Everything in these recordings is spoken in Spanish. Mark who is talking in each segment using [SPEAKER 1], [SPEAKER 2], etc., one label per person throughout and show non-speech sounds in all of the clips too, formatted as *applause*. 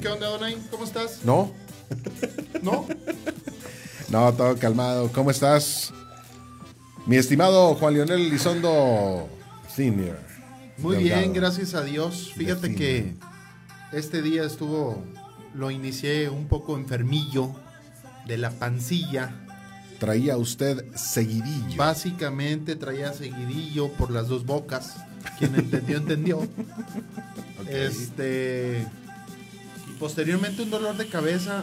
[SPEAKER 1] ¿Qué onda, Donay? ¿Cómo estás?
[SPEAKER 2] ¿No?
[SPEAKER 1] ¿No? *laughs*
[SPEAKER 2] No, todo calmado. ¿Cómo estás? Mi estimado Juan Leonel Elizondo Senior.
[SPEAKER 1] Muy
[SPEAKER 2] Delgado.
[SPEAKER 1] bien, gracias a Dios. Fíjate que este día estuvo, lo inicié un poco enfermillo de la pancilla.
[SPEAKER 2] Traía usted seguidillo.
[SPEAKER 1] Básicamente traía seguidillo por las dos bocas. Quien entendió, entendió. *laughs* Este. Posteriormente un dolor de cabeza,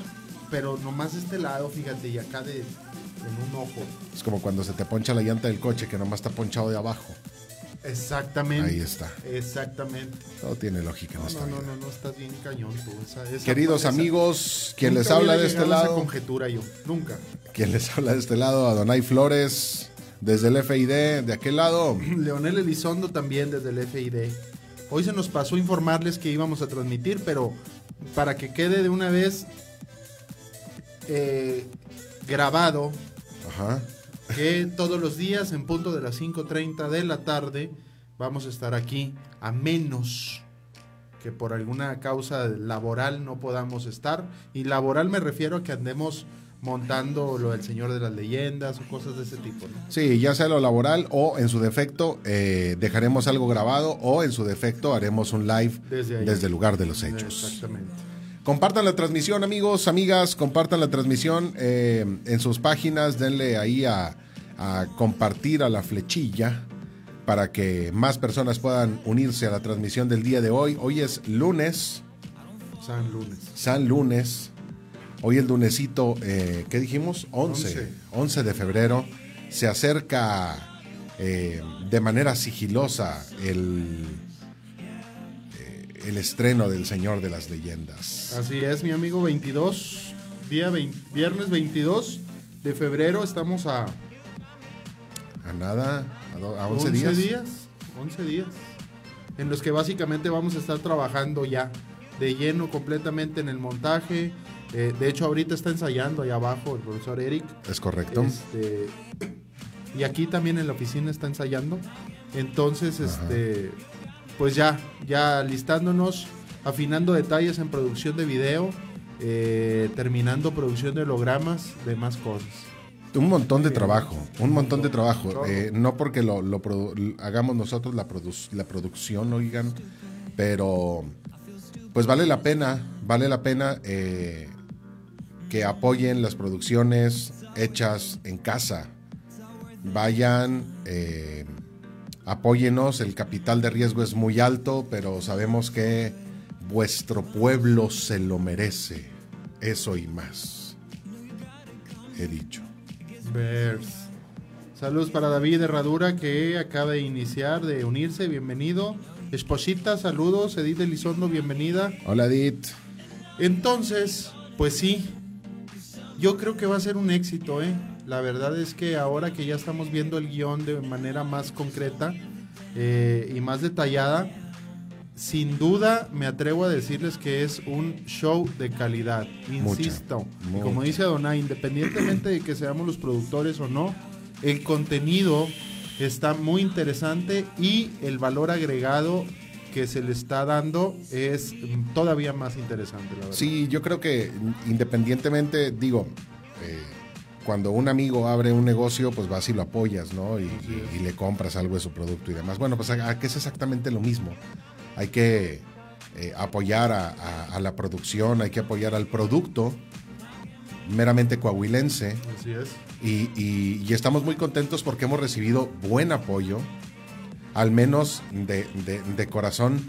[SPEAKER 1] pero nomás de este lado, fíjate, y acá de, en un ojo.
[SPEAKER 2] Es como cuando se te poncha la llanta del coche que nomás está ponchado de abajo.
[SPEAKER 1] Exactamente.
[SPEAKER 2] Ahí está.
[SPEAKER 1] Exactamente.
[SPEAKER 2] Todo tiene lógica en
[SPEAKER 1] No,
[SPEAKER 2] esta
[SPEAKER 1] no, no,
[SPEAKER 2] vida.
[SPEAKER 1] no, no, estás bien cañón tú. Esa- esa-
[SPEAKER 2] Queridos
[SPEAKER 1] esa-
[SPEAKER 2] amigos, quien les habla de este lado,
[SPEAKER 1] conjetura yo, nunca.
[SPEAKER 2] quien les habla de este lado, Adonai Flores, desde el FID, de aquel lado. *clears throat*
[SPEAKER 1] Leonel Elizondo también desde el FID. Hoy se nos pasó informarles que íbamos a transmitir, pero para que quede de una vez eh, grabado
[SPEAKER 2] Ajá.
[SPEAKER 1] que todos los días en punto de las 5.30 de la tarde vamos a estar aquí, a menos que por alguna causa laboral no podamos estar. Y laboral me refiero a que andemos montando lo del Señor de las Leyendas o cosas de ese tipo. ¿no?
[SPEAKER 2] Sí, ya sea lo laboral o en su defecto eh, dejaremos algo grabado o en su defecto haremos un live
[SPEAKER 1] Desde
[SPEAKER 2] el lugar de los hechos.
[SPEAKER 1] Exactamente.
[SPEAKER 2] Compartan la transmisión, amigos, amigas, compartan la transmisión eh, en sus páginas, denle ahí a, a compartir a la flechilla para que más personas puedan unirse a la transmisión del día de hoy. Hoy es lunes,
[SPEAKER 1] San Lunes.
[SPEAKER 2] San Lunes. Hoy el lunesito, eh, ¿qué dijimos? 11,
[SPEAKER 1] Once.
[SPEAKER 2] 11 de febrero. Se acerca eh, de manera sigilosa el, eh, el estreno del Señor de las Leyendas.
[SPEAKER 1] Así es, mi amigo, 22, día 20 viernes 22 de febrero, estamos a
[SPEAKER 2] A nada, a, do- a 11, días.
[SPEAKER 1] 11 días, en los que básicamente vamos a estar trabajando ya de lleno completamente en el montaje. Eh, de hecho, ahorita está ensayando ahí abajo el profesor Eric.
[SPEAKER 2] Es correcto.
[SPEAKER 1] Este, y aquí también en la oficina está ensayando. Entonces, este, pues ya, ya listándonos, afinando detalles en producción de video, eh, terminando producción de hologramas, demás cosas.
[SPEAKER 2] Un montón de trabajo, un montón de trabajo. Eh, no porque lo, hagamos nosotros la, produ- la producción, oigan, pero pues vale la pena, vale la pena eh, que apoyen las producciones hechas en casa. Vayan, eh, apóyenos, el capital de riesgo es muy alto, pero sabemos que vuestro pueblo se lo merece. Eso y más. He dicho.
[SPEAKER 1] Vers. Saludos para David Herradura que acaba de iniciar, de unirse, bienvenido. Esposita, saludos. Edith Elizondo, bienvenida.
[SPEAKER 2] Hola, Edith.
[SPEAKER 1] Entonces, pues sí, yo creo que va a ser un éxito, ¿eh? La verdad es que ahora que ya estamos viendo el guion de manera más concreta eh, y más detallada, sin duda me atrevo a decirles que es un show de calidad, insisto.
[SPEAKER 2] Mucha.
[SPEAKER 1] como dice Adonai, independientemente de que seamos los productores o no, el contenido está muy interesante y el valor agregado que se le está dando es todavía más interesante, la verdad.
[SPEAKER 2] Sí, yo creo que independientemente, digo, eh, cuando un amigo abre un negocio, pues vas y lo apoyas, ¿no? Y, y- y le compras algo de su producto y demás. Bueno, pues aquí es exactamente lo mismo. Hay que eh, apoyar a, a- a la producción, hay que apoyar al producto meramente coahuilense.
[SPEAKER 1] Así es.
[SPEAKER 2] Y, y- y estamos muy contentos porque hemos recibido buen apoyo, al menos de, de- de corazón,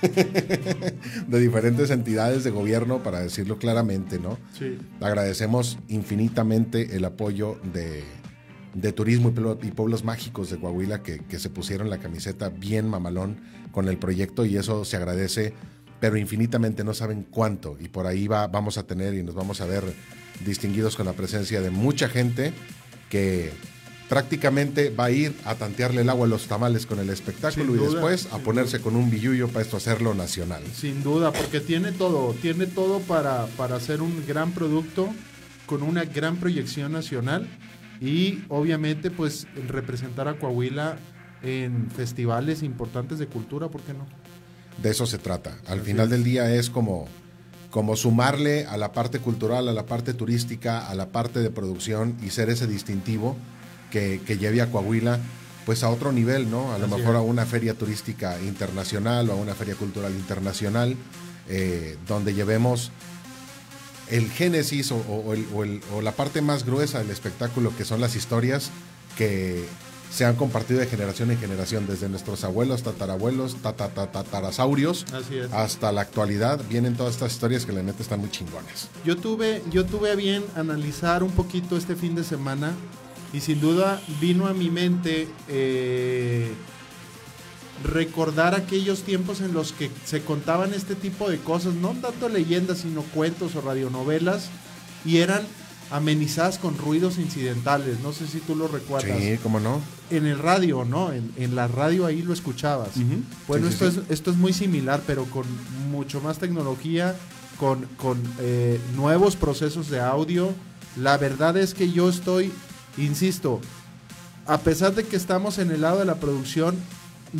[SPEAKER 2] *laughs* de diferentes entidades de gobierno, para decirlo claramente, ¿no?
[SPEAKER 1] Sí.
[SPEAKER 2] Agradecemos infinitamente el apoyo de, de Turismo y Pueblos Mágicos de Coahuila que, que se pusieron la camiseta bien mamalón con el proyecto y eso se agradece, pero infinitamente no saben cuánto. Y por ahí va, vamos a tener y nos vamos a ver distinguidos con la presencia de mucha gente que prácticamente va a ir a tantearle el agua a los tamales con el espectáculo y después a ponerse con un billullo para esto hacerlo nacional.
[SPEAKER 1] Sin duda, porque tiene todo, tiene todo para, para hacer un gran producto con una gran proyección nacional y obviamente pues representar a Coahuila en festivales importantes de cultura, ¿por qué no?
[SPEAKER 2] De eso se trata. Al
[SPEAKER 1] Así
[SPEAKER 2] final
[SPEAKER 1] es.
[SPEAKER 2] del día es como, como sumarle a la parte cultural, a la parte turística, a la parte de producción y ser ese distintivo que, que lleve a Coahuila pues a otro nivel, ¿no? A lo
[SPEAKER 1] Así
[SPEAKER 2] mejor
[SPEAKER 1] es.
[SPEAKER 2] a una feria turística internacional o a una feria cultural internacional, eh, donde llevemos el génesis o, o- el- o el- o la parte más gruesa del espectáculo, que son las historias que se han compartido de generación en generación, desde nuestros abuelos, tatarabuelos, tata- tata- tatarasaurios, hasta la actualidad, vienen todas estas historias que la neta están muy chingonas.
[SPEAKER 1] Yo tuve, yo tuve a bien analizar un poquito este fin de semana y sin duda vino a mi mente eh, recordar aquellos tiempos en los que se contaban este tipo de cosas, no tanto leyendas, sino cuentos o radionovelas, y eran amenizadas con ruidos incidentales. No sé si tú lo recuerdas.
[SPEAKER 2] Sí, ¿cómo no?
[SPEAKER 1] En el radio, ¿no? En, en la radio ahí lo escuchabas. Bueno,
[SPEAKER 2] Sí,
[SPEAKER 1] esto,
[SPEAKER 2] sí.
[SPEAKER 1] Es, esto es muy similar, pero con mucho más tecnología, con, con, eh, nuevos procesos de audio. La verdad es que yo estoy, insisto, a pesar de que estamos en el lado de la producción,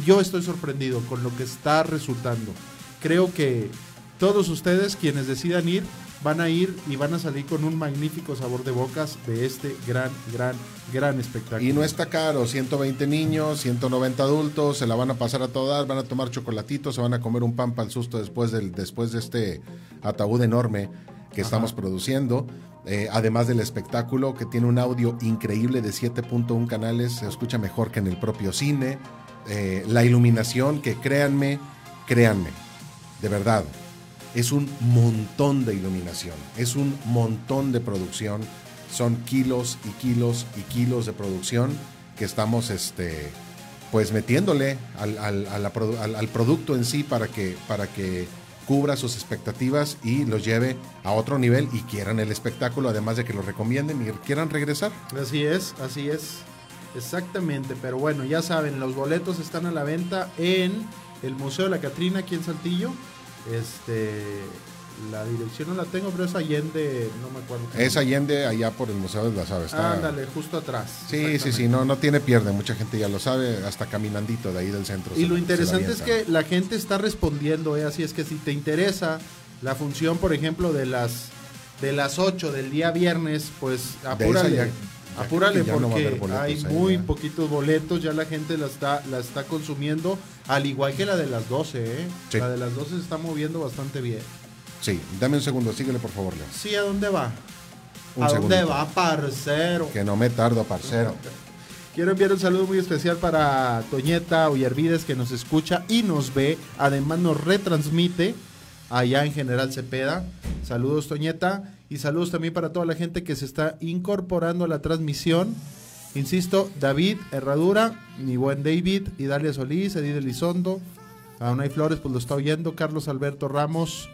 [SPEAKER 1] yo estoy sorprendido con lo que está resultando. Creo que todos ustedes, quienes decidan ir, van a ir y van a salir con un magnífico sabor de bocas de este gran, gran, gran espectáculo.
[SPEAKER 2] Y no está caro, 120 niños, 190 adultos, se la van a pasar a todas, van a tomar chocolatitos, se van a comer un pan para el susto después, del, después de este ataúd enorme que estamos produciendo. Eh, además del espectáculo, que tiene un audio increíble de 7.1 canales, se escucha mejor que en el propio cine. Eh, la iluminación, que créanme, créanme, de verdad, es un montón de iluminación, es un montón de producción, son kilos y kilos y kilos de producción que estamos este, pues metiéndole al, al- al producto en sí para que, para que cubra sus expectativas y los lleve a otro nivel y quieran el espectáculo, además de que lo recomienden y quieran regresar.
[SPEAKER 1] Así es, así es. Exactamente, pero bueno, ya saben, los boletos están a la venta en el Museo de la Catrina aquí en Saltillo. Este, la dirección no la tengo, pero es Allende, no me acuerdo.
[SPEAKER 2] Es Allende allá por el Museo de las Aves. está-
[SPEAKER 1] Ándale, justo atrás.
[SPEAKER 2] Sí, sí, sí, no, no tiene pierde, mucha gente ya lo sabe, hasta caminandito de ahí del centro.
[SPEAKER 1] Y
[SPEAKER 2] se-
[SPEAKER 1] lo interesante es que la gente está respondiendo, ¿eh? así es que si te interesa la función, por ejemplo, de las de las 8 del día viernes, pues apúrale.
[SPEAKER 2] ya- ya
[SPEAKER 1] apúrale
[SPEAKER 2] no
[SPEAKER 1] porque
[SPEAKER 2] boletos
[SPEAKER 1] hay muy
[SPEAKER 2] ya.
[SPEAKER 1] poquitos boletos, ya la gente la está la está consumiendo, al igual que la de las 12, ¿eh?
[SPEAKER 2] Sí.
[SPEAKER 1] La de las 12 se está moviendo bastante bien.
[SPEAKER 2] Sí, dame un segundo, síguele por favor, Leo.
[SPEAKER 1] Sí, ¿a dónde va?
[SPEAKER 2] Un
[SPEAKER 1] ¿A dónde va, parcero?
[SPEAKER 2] Que no me tardo, parcero. *laughs*
[SPEAKER 1] Quiero enviar un saludo muy especial para Toñeta Ollarvides que nos escucha y nos ve. Además nos retransmite allá en General Cepeda. Saludos Toñeta y saludos también para toda la gente que se está incorporando a la transmisión. Insisto, David Herradura, mi buen David, Idalia Solís, Edith Elizondo, a Unai Flores, pues lo está oyendo, Carlos Alberto Ramos,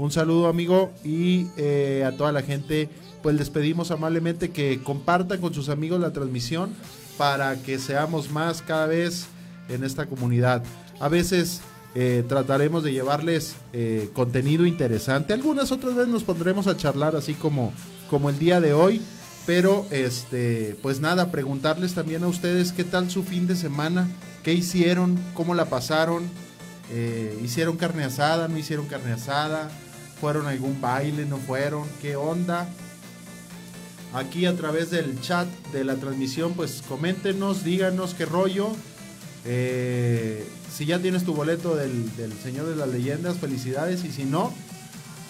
[SPEAKER 1] un saludo amigo y eh, a toda la gente, pues les pedimos amablemente que compartan con sus amigos la transmisión para que seamos más cada vez en esta comunidad. A veces eh, trataremos de llevarles eh, contenido interesante, algunas otras veces nos pondremos a charlar así como, como el día de hoy. Pero, este, pues nada, preguntarles también a ustedes qué tal su fin de semana, qué hicieron, cómo la pasaron, hicieron carne asada, no hicieron carne asada, fueron algún baile, no fueron, qué onda. Aquí a través del chat de la transmisión, pues coméntenos, díganos qué rollo. Eh, si ya tienes tu boleto del, del Señor de las Leyendas, felicidades. Y si no,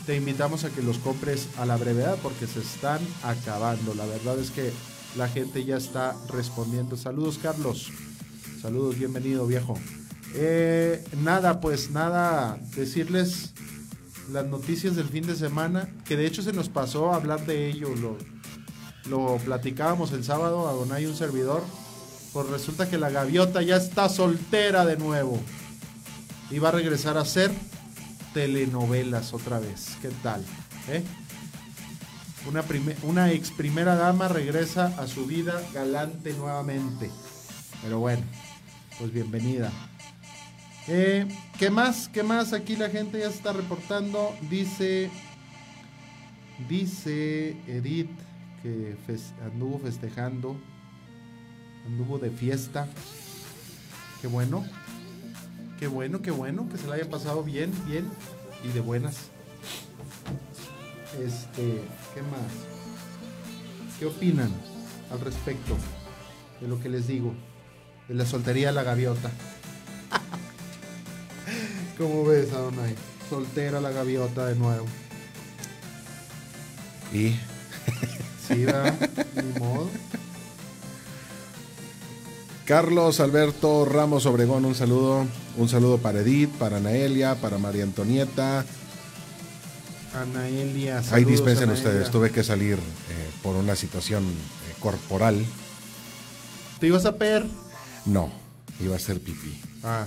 [SPEAKER 1] te invitamos a que los compres a la brevedad porque se están acabando. La verdad es que la gente ya está respondiendo. Saludos, Carlos. Saludos, bienvenido, viejo. Eh, nada, pues nada, decirles las noticias del fin de semana, que de hecho se nos pasó a hablar de ello, lo, lo platicábamos el sábado a Donay un servidor, pues resulta que la gaviota ya está soltera de nuevo y va a regresar a hacer telenovelas otra vez. ¿Qué tal? eh? Una, prime- una ex primera dama regresa a su vida galante nuevamente. Pero bueno, pues bienvenida. Eh, ¿Qué más? ¿Qué más? Aquí la gente ya se está reportando. Dice. Dice Edith que anduvo festejando. Anduvo de fiesta. Qué bueno. Qué bueno, qué bueno. Que se la haya pasado bien, bien y de buenas. Este, ¿qué más? ¿Qué opinan al respecto de lo que les digo? De la soltería de la gaviota. ¿Cómo ves, Adonai? Soltera la gaviota de nuevo.
[SPEAKER 2] Y *laughs*
[SPEAKER 1] Sí, va, ni modo.
[SPEAKER 2] Carlos Alberto Ramos Obregón, un saludo. Un saludo para Edith, para Naelia, para María Antonieta.
[SPEAKER 1] Anaelia,
[SPEAKER 2] Ahí
[SPEAKER 1] saludos,
[SPEAKER 2] dispensen
[SPEAKER 1] Anaelia.
[SPEAKER 2] ustedes, tuve que salir eh, por una situación eh, corporal.
[SPEAKER 1] ¿Te ibas a per?
[SPEAKER 2] No, iba a ser pipí.
[SPEAKER 1] Ah,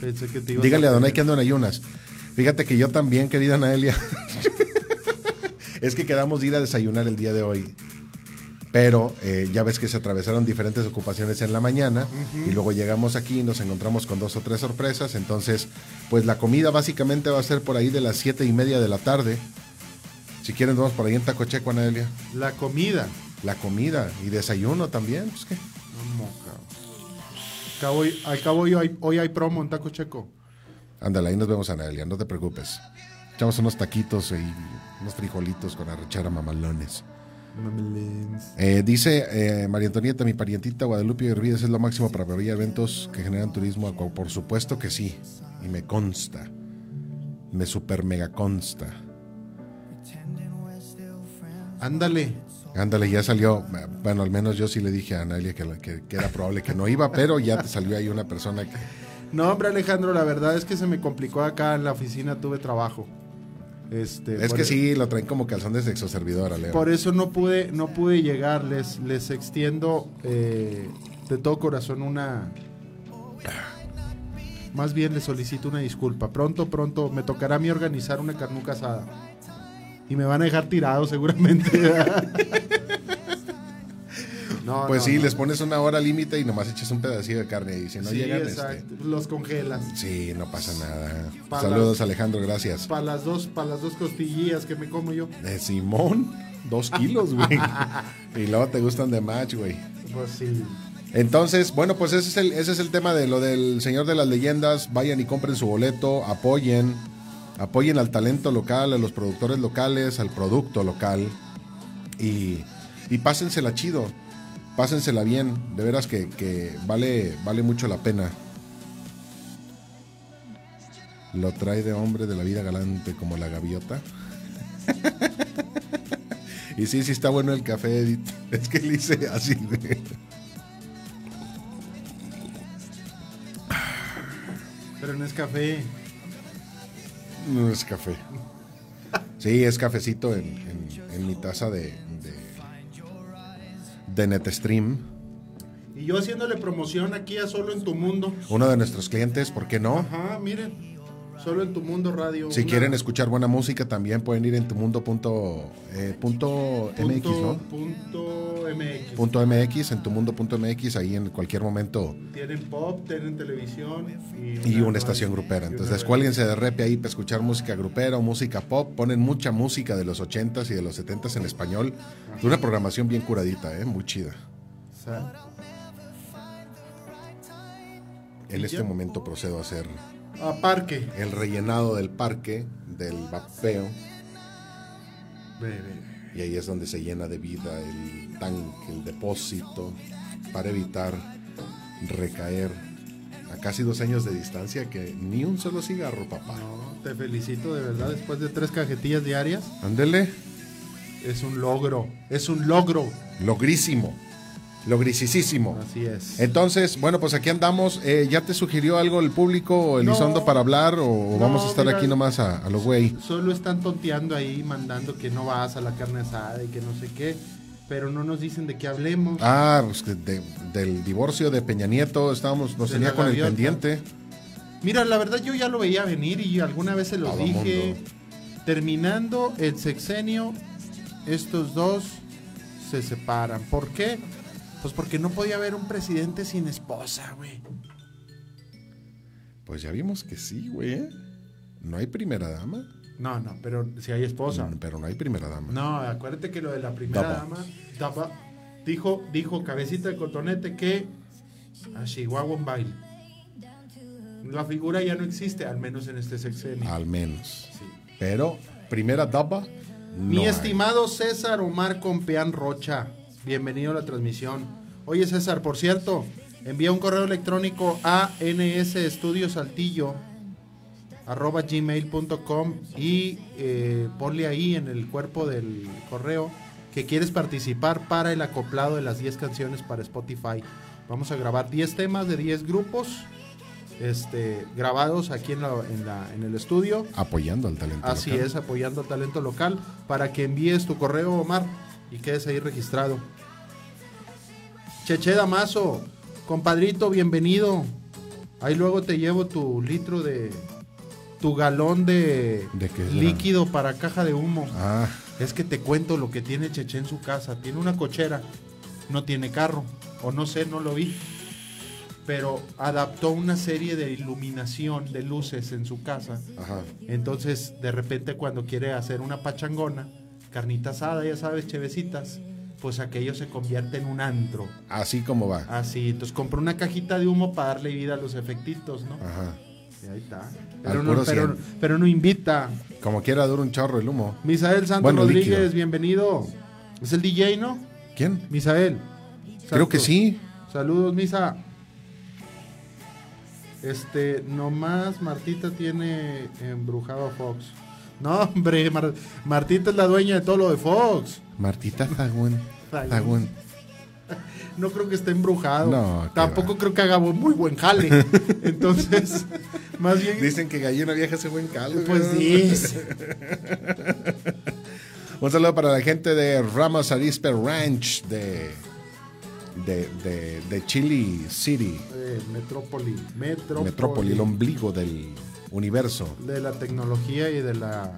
[SPEAKER 1] pensé que te ibas
[SPEAKER 2] Dígale a
[SPEAKER 1] per.
[SPEAKER 2] Donay que ando en ayunas. Fíjate que yo también, querida Naelia. *laughs* es que quedamos de ir a desayunar el día de hoy. Pero eh, ya ves que se atravesaron diferentes ocupaciones en la mañana y luego llegamos aquí y nos encontramos con dos o tres sorpresas. Entonces, pues la comida básicamente va a ser por ahí de las siete y media de la tarde. Si quieren, vamos por ahí en Tacocheco, Naelia.
[SPEAKER 1] La comida.
[SPEAKER 2] La comida y desayuno también. Pues, ¿qué?
[SPEAKER 1] No, cabrón. Al cabo, hoy- al cabo hoy, hay, hoy hay promo en Taco Checo.
[SPEAKER 2] Ándale, ahí nos vemos, Anaelia, no te preocupes. Echamos unos taquitos y unos frijolitos con arrechera mamalones. Eh, dice eh, María Antonieta, mi parientita Guadalupe Hervides es lo máximo para prever eventos que generan turismo. Por supuesto que sí, y me consta. Me super mega consta.
[SPEAKER 1] Ándale.
[SPEAKER 2] Ándale, ya salió. Bueno, al menos yo sí le dije a Anaelia que, que- que era probable que no iba, pero ya te salió ahí una persona que.
[SPEAKER 1] No, hombre, Alejandro, la verdad es que se me complicó acá en la oficina, tuve trabajo. Este,
[SPEAKER 2] Es que
[SPEAKER 1] e-
[SPEAKER 2] sí, lo traen como calzón de sexo servidora, Leo.
[SPEAKER 1] Por eso no pude, no pude llegar. Les, les extiendo eh, de todo corazón una. Más bien les solicito una disculpa. Pronto, pronto me tocará a mí organizar una carnuca asada. Y me van a dejar tirado seguramente. *laughs* no,
[SPEAKER 2] Pues
[SPEAKER 1] no,
[SPEAKER 2] sí,
[SPEAKER 1] no.
[SPEAKER 2] les pones una hora límite y nomás echas un pedacito de carne y si no
[SPEAKER 1] sí,
[SPEAKER 2] llegan, este.
[SPEAKER 1] Los congelas.
[SPEAKER 2] sí, no pasa nada.
[SPEAKER 1] Pa'
[SPEAKER 2] Saludos, Alejandro, gracias.
[SPEAKER 1] Para las dos, para las dos costillillas que me como yo.
[SPEAKER 2] De Simón, dos kilos, güey. *laughs* y luego te gustan de match, güey.
[SPEAKER 1] Pues sí.
[SPEAKER 2] Entonces, bueno, pues ese es, el, ese es el tema de lo del Señor de las Leyendas. Vayan y compren su boleto, apoyen, apoyen al talento local, a los productores locales, al producto local y, y pásensela chido, pásensela bien. De veras que, que vale, vale mucho la pena. Lo trae de hombre de la vida galante como la gaviota. *laughs* y sí, sí está bueno el café, Edith. *laughs* Es que le hice así.
[SPEAKER 1] Pero no es café.
[SPEAKER 2] No es café. Sí, es cafecito en, en- en mi taza de, de, de NetStream.
[SPEAKER 1] Y yo haciéndole promoción aquí a Solo en tu Mundo.
[SPEAKER 2] Uno de nuestros clientes, ¿por qué no?
[SPEAKER 1] Ajá, miren. Solo en tu mundo radio.
[SPEAKER 2] Si
[SPEAKER 1] una-
[SPEAKER 2] quieren escuchar buena música, también pueden ir en tumundo.mx, eh, punto MX,
[SPEAKER 1] punto,
[SPEAKER 2] ¿no?
[SPEAKER 1] punto MX.
[SPEAKER 2] Punto MX, en tumundo.mx, ahí en cualquier momento.
[SPEAKER 1] Tienen pop, tienen televisión y,
[SPEAKER 2] Y una estación grupera. Entonces,
[SPEAKER 1] una-
[SPEAKER 2] descuélguense de repe ahí para escuchar música grupera o música pop. Ponen mucha música de los 80s y de los 70s en español. Es una programación bien curadita, ¿eh? Muy chida. En este momento procedo a hacer
[SPEAKER 1] a parque.
[SPEAKER 2] el rellenado del parque, del vapeo, y ahí es donde se llena de vida el tanque, el depósito, para evitar recaer a casi dos años de distancia que ni un solo cigarro, papá.
[SPEAKER 1] No, te felicito de verdad. Después de tres cajetillas diarias,
[SPEAKER 2] Ándele,
[SPEAKER 1] es un logro. Es un logro.
[SPEAKER 2] logrísimo, logrisísimo.
[SPEAKER 1] Así es.
[SPEAKER 2] Entonces, bueno, pues aquí andamos. Eh, ¿Ya te sugirió algo el público, Elizondo,
[SPEAKER 1] No.
[SPEAKER 2] para hablar o,
[SPEAKER 1] No,
[SPEAKER 2] vamos a estar
[SPEAKER 1] mira.
[SPEAKER 2] aquí nomás a, a lo güey?
[SPEAKER 1] Solo están tonteando ahí, mandando que no vas a la carne asada y que no sé qué. Pero no nos dicen de qué hablemos.
[SPEAKER 2] Ah, pues de- del divorcio de Peña Nieto, estábamos, nos
[SPEAKER 1] De
[SPEAKER 2] tenía con el pendiente.
[SPEAKER 1] Mira, la verdad yo ya lo veía venir y alguna vez se los
[SPEAKER 2] Todo
[SPEAKER 1] dije.
[SPEAKER 2] mundo.
[SPEAKER 1] Terminando el sexenio, estos dos se separan. ¿Por qué? Pues porque no podía haber un presidente sin esposa, güey.
[SPEAKER 2] Pues ya vimos que sí, güey. ¿eh? No hay primera dama.
[SPEAKER 1] No, no, pero si hay esposa.
[SPEAKER 2] Mm, Pero no hay primera dama.
[SPEAKER 1] No, acuérdate que lo de la primera
[SPEAKER 2] Daba.
[SPEAKER 1] dama, daba, dijo, dijo cabecita de cotonete que a Chihuahua un baile. La figura ya no existe, al menos en este sexenio.
[SPEAKER 2] Al menos.
[SPEAKER 1] Sí.
[SPEAKER 2] Pero primera dama,
[SPEAKER 1] Mi
[SPEAKER 2] No hay.
[SPEAKER 1] estimado César Omar Compeán Rocha, bienvenido a la transmisión. Oye César, por cierto, envía un correo electrónico a nsestudiosaltillo arroba gmail.com y eh, ponle ahí en el cuerpo del correo que quieres participar para el acoplado de las 10 canciones para Spotify. Vamos a grabar 10 temas de 10 grupos este, grabados aquí en, la- en la- en el estudio.
[SPEAKER 2] Apoyando al talento.
[SPEAKER 1] Así
[SPEAKER 2] local.
[SPEAKER 1] es, apoyando al talento local para que envíes tu correo, Omar, y quedes ahí registrado. Cheche Damaso, compadrito, bienvenido. Ahí luego te llevo tu litro de. tu galón de,
[SPEAKER 2] ¿De
[SPEAKER 1] líquido para caja de humo.
[SPEAKER 2] Ah,
[SPEAKER 1] Es que te cuento lo que tiene Cheche en su casa. Tiene una cochera, no tiene carro, o no sé, no lo vi. Pero adaptó una serie de iluminación de luces en su casa.
[SPEAKER 2] ajá.
[SPEAKER 1] Entonces, de repente, cuando quiere hacer una pachangona, carnita asada, ya sabes, chevecitas, pues aquello se convierte en un antro.
[SPEAKER 2] Así como va.
[SPEAKER 1] Así, entonces compró una cajita de humo para darle vida a los efectitos, ¿no?
[SPEAKER 2] Ajá.
[SPEAKER 1] Y ahí está. Pero no, pero, pero no invita.
[SPEAKER 2] Como quiera dura un chorro el humo.
[SPEAKER 1] Misael Santos
[SPEAKER 2] Bueno,
[SPEAKER 1] Rodríguez,
[SPEAKER 2] líquido.
[SPEAKER 1] bienvenido. Es el DJ, ¿no?
[SPEAKER 2] ¿Quién?
[SPEAKER 1] Misael.
[SPEAKER 2] Creo que sí.
[SPEAKER 1] Saludos, Misa. Este, nomás Martita tiene embrujado a Fox. No, hombre, Mar- Martita es la dueña de todo lo de Fox.
[SPEAKER 2] Martita Zagún.
[SPEAKER 1] Zagún. *laughs* No creo que esté embrujado.
[SPEAKER 2] No,
[SPEAKER 1] Tampoco
[SPEAKER 2] va.
[SPEAKER 1] creo que haga muy buen jale. *laughs* Entonces, *laughs* más bien.
[SPEAKER 2] Dicen que gallina vieja hace buen caldo.
[SPEAKER 1] Pues dice.
[SPEAKER 2] Un saludo para la gente de Ramos Arispe Ranch de, de, de, de Chile City,
[SPEAKER 1] Eh, Metrópoli. Metrópoli.
[SPEAKER 2] Metrópoli, el ombligo del universo.
[SPEAKER 1] De la tecnología y de la.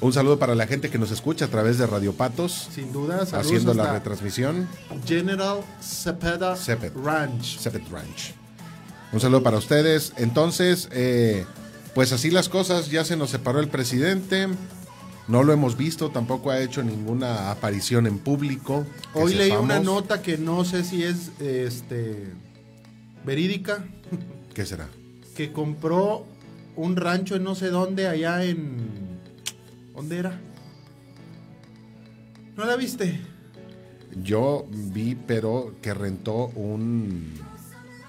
[SPEAKER 2] Un saludo para la gente que nos escucha a través de Radio Patos,
[SPEAKER 1] Sin duda,
[SPEAKER 2] haciendo la retransmisión.
[SPEAKER 1] General Cepeda
[SPEAKER 2] Ceped.
[SPEAKER 1] Ranch.
[SPEAKER 2] Sepet Ranch. Un saludo para ustedes. Entonces, eh, pues así las cosas, ya se nos separó el presidente. No lo hemos visto, tampoco ha hecho ninguna aparición en público.
[SPEAKER 1] Hoy leí una nota que no sé si es este verídica,
[SPEAKER 2] ¿Qué será?
[SPEAKER 1] que compró un rancho en no sé dónde allá en ¿dónde era? ¿No la viste?
[SPEAKER 2] Yo vi, pero que rentó un,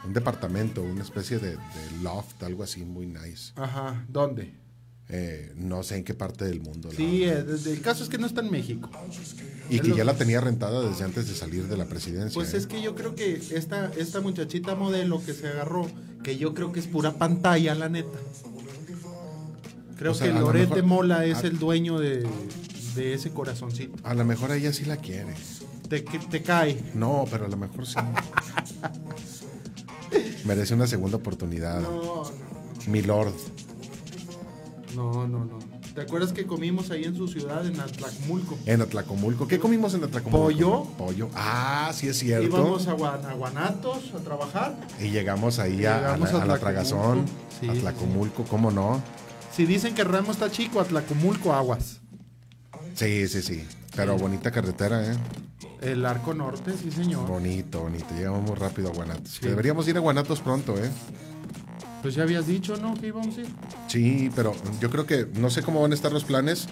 [SPEAKER 2] un departamento, una especie de, de loft, algo así muy nice.
[SPEAKER 1] Ajá, ¿dónde?
[SPEAKER 2] Eh, no sé en qué parte del mundo.
[SPEAKER 1] Sí,
[SPEAKER 2] verdad.
[SPEAKER 1] eh, el caso es que no está en México.
[SPEAKER 2] y que ya la tenía rentada desde antes de salir de la presidencia.
[SPEAKER 1] Pues
[SPEAKER 2] ¿eh?
[SPEAKER 1] es que yo creo que esta, esta muchachita modelo que se agarró, que yo creo que es pura pantalla, la neta. Creo
[SPEAKER 2] O sea,
[SPEAKER 1] que Loret
[SPEAKER 2] mejor-
[SPEAKER 1] de Mola es
[SPEAKER 2] a-
[SPEAKER 1] el dueño de, de ese corazoncito.
[SPEAKER 2] A lo mejor ella sí la quiere.
[SPEAKER 1] Te, cae.
[SPEAKER 2] No, pero a lo mejor sí. Merece una segunda oportunidad.
[SPEAKER 1] No,
[SPEAKER 2] Mi lord.
[SPEAKER 1] no, no, no. ¿Te acuerdas que comimos ahí en su ciudad, en Atlacmulco?
[SPEAKER 2] En Atlacomulco. ¿Qué comimos en Atlacomulco?
[SPEAKER 1] Pollo.
[SPEAKER 2] Pollo. Ah, sí es cierto.
[SPEAKER 1] Íbamos a, Guan- a Guanatos a trabajar.
[SPEAKER 2] Y llegamos ahí a, la,
[SPEAKER 1] a
[SPEAKER 2] la
[SPEAKER 1] Atlacomulco.
[SPEAKER 2] Tragazón.
[SPEAKER 1] Sí,
[SPEAKER 2] Atlacomulco, ¿cómo no?
[SPEAKER 1] Si dicen que Ramos está chico, Atlacomulco, aguas.
[SPEAKER 2] Sí, sí, sí. Pero bonita carretera, ¿eh?
[SPEAKER 1] El arco norte, sí señor.
[SPEAKER 2] Bonito, bonito. Llegamos muy rápido a Guanatos.
[SPEAKER 1] Sí.
[SPEAKER 2] Que Deberíamos ir a Guanatos pronto, ¿eh?
[SPEAKER 1] Pues ya habías dicho, ¿no? Que íbamos a ir.
[SPEAKER 2] Sí, pero yo creo que no sé cómo van a estar los planes.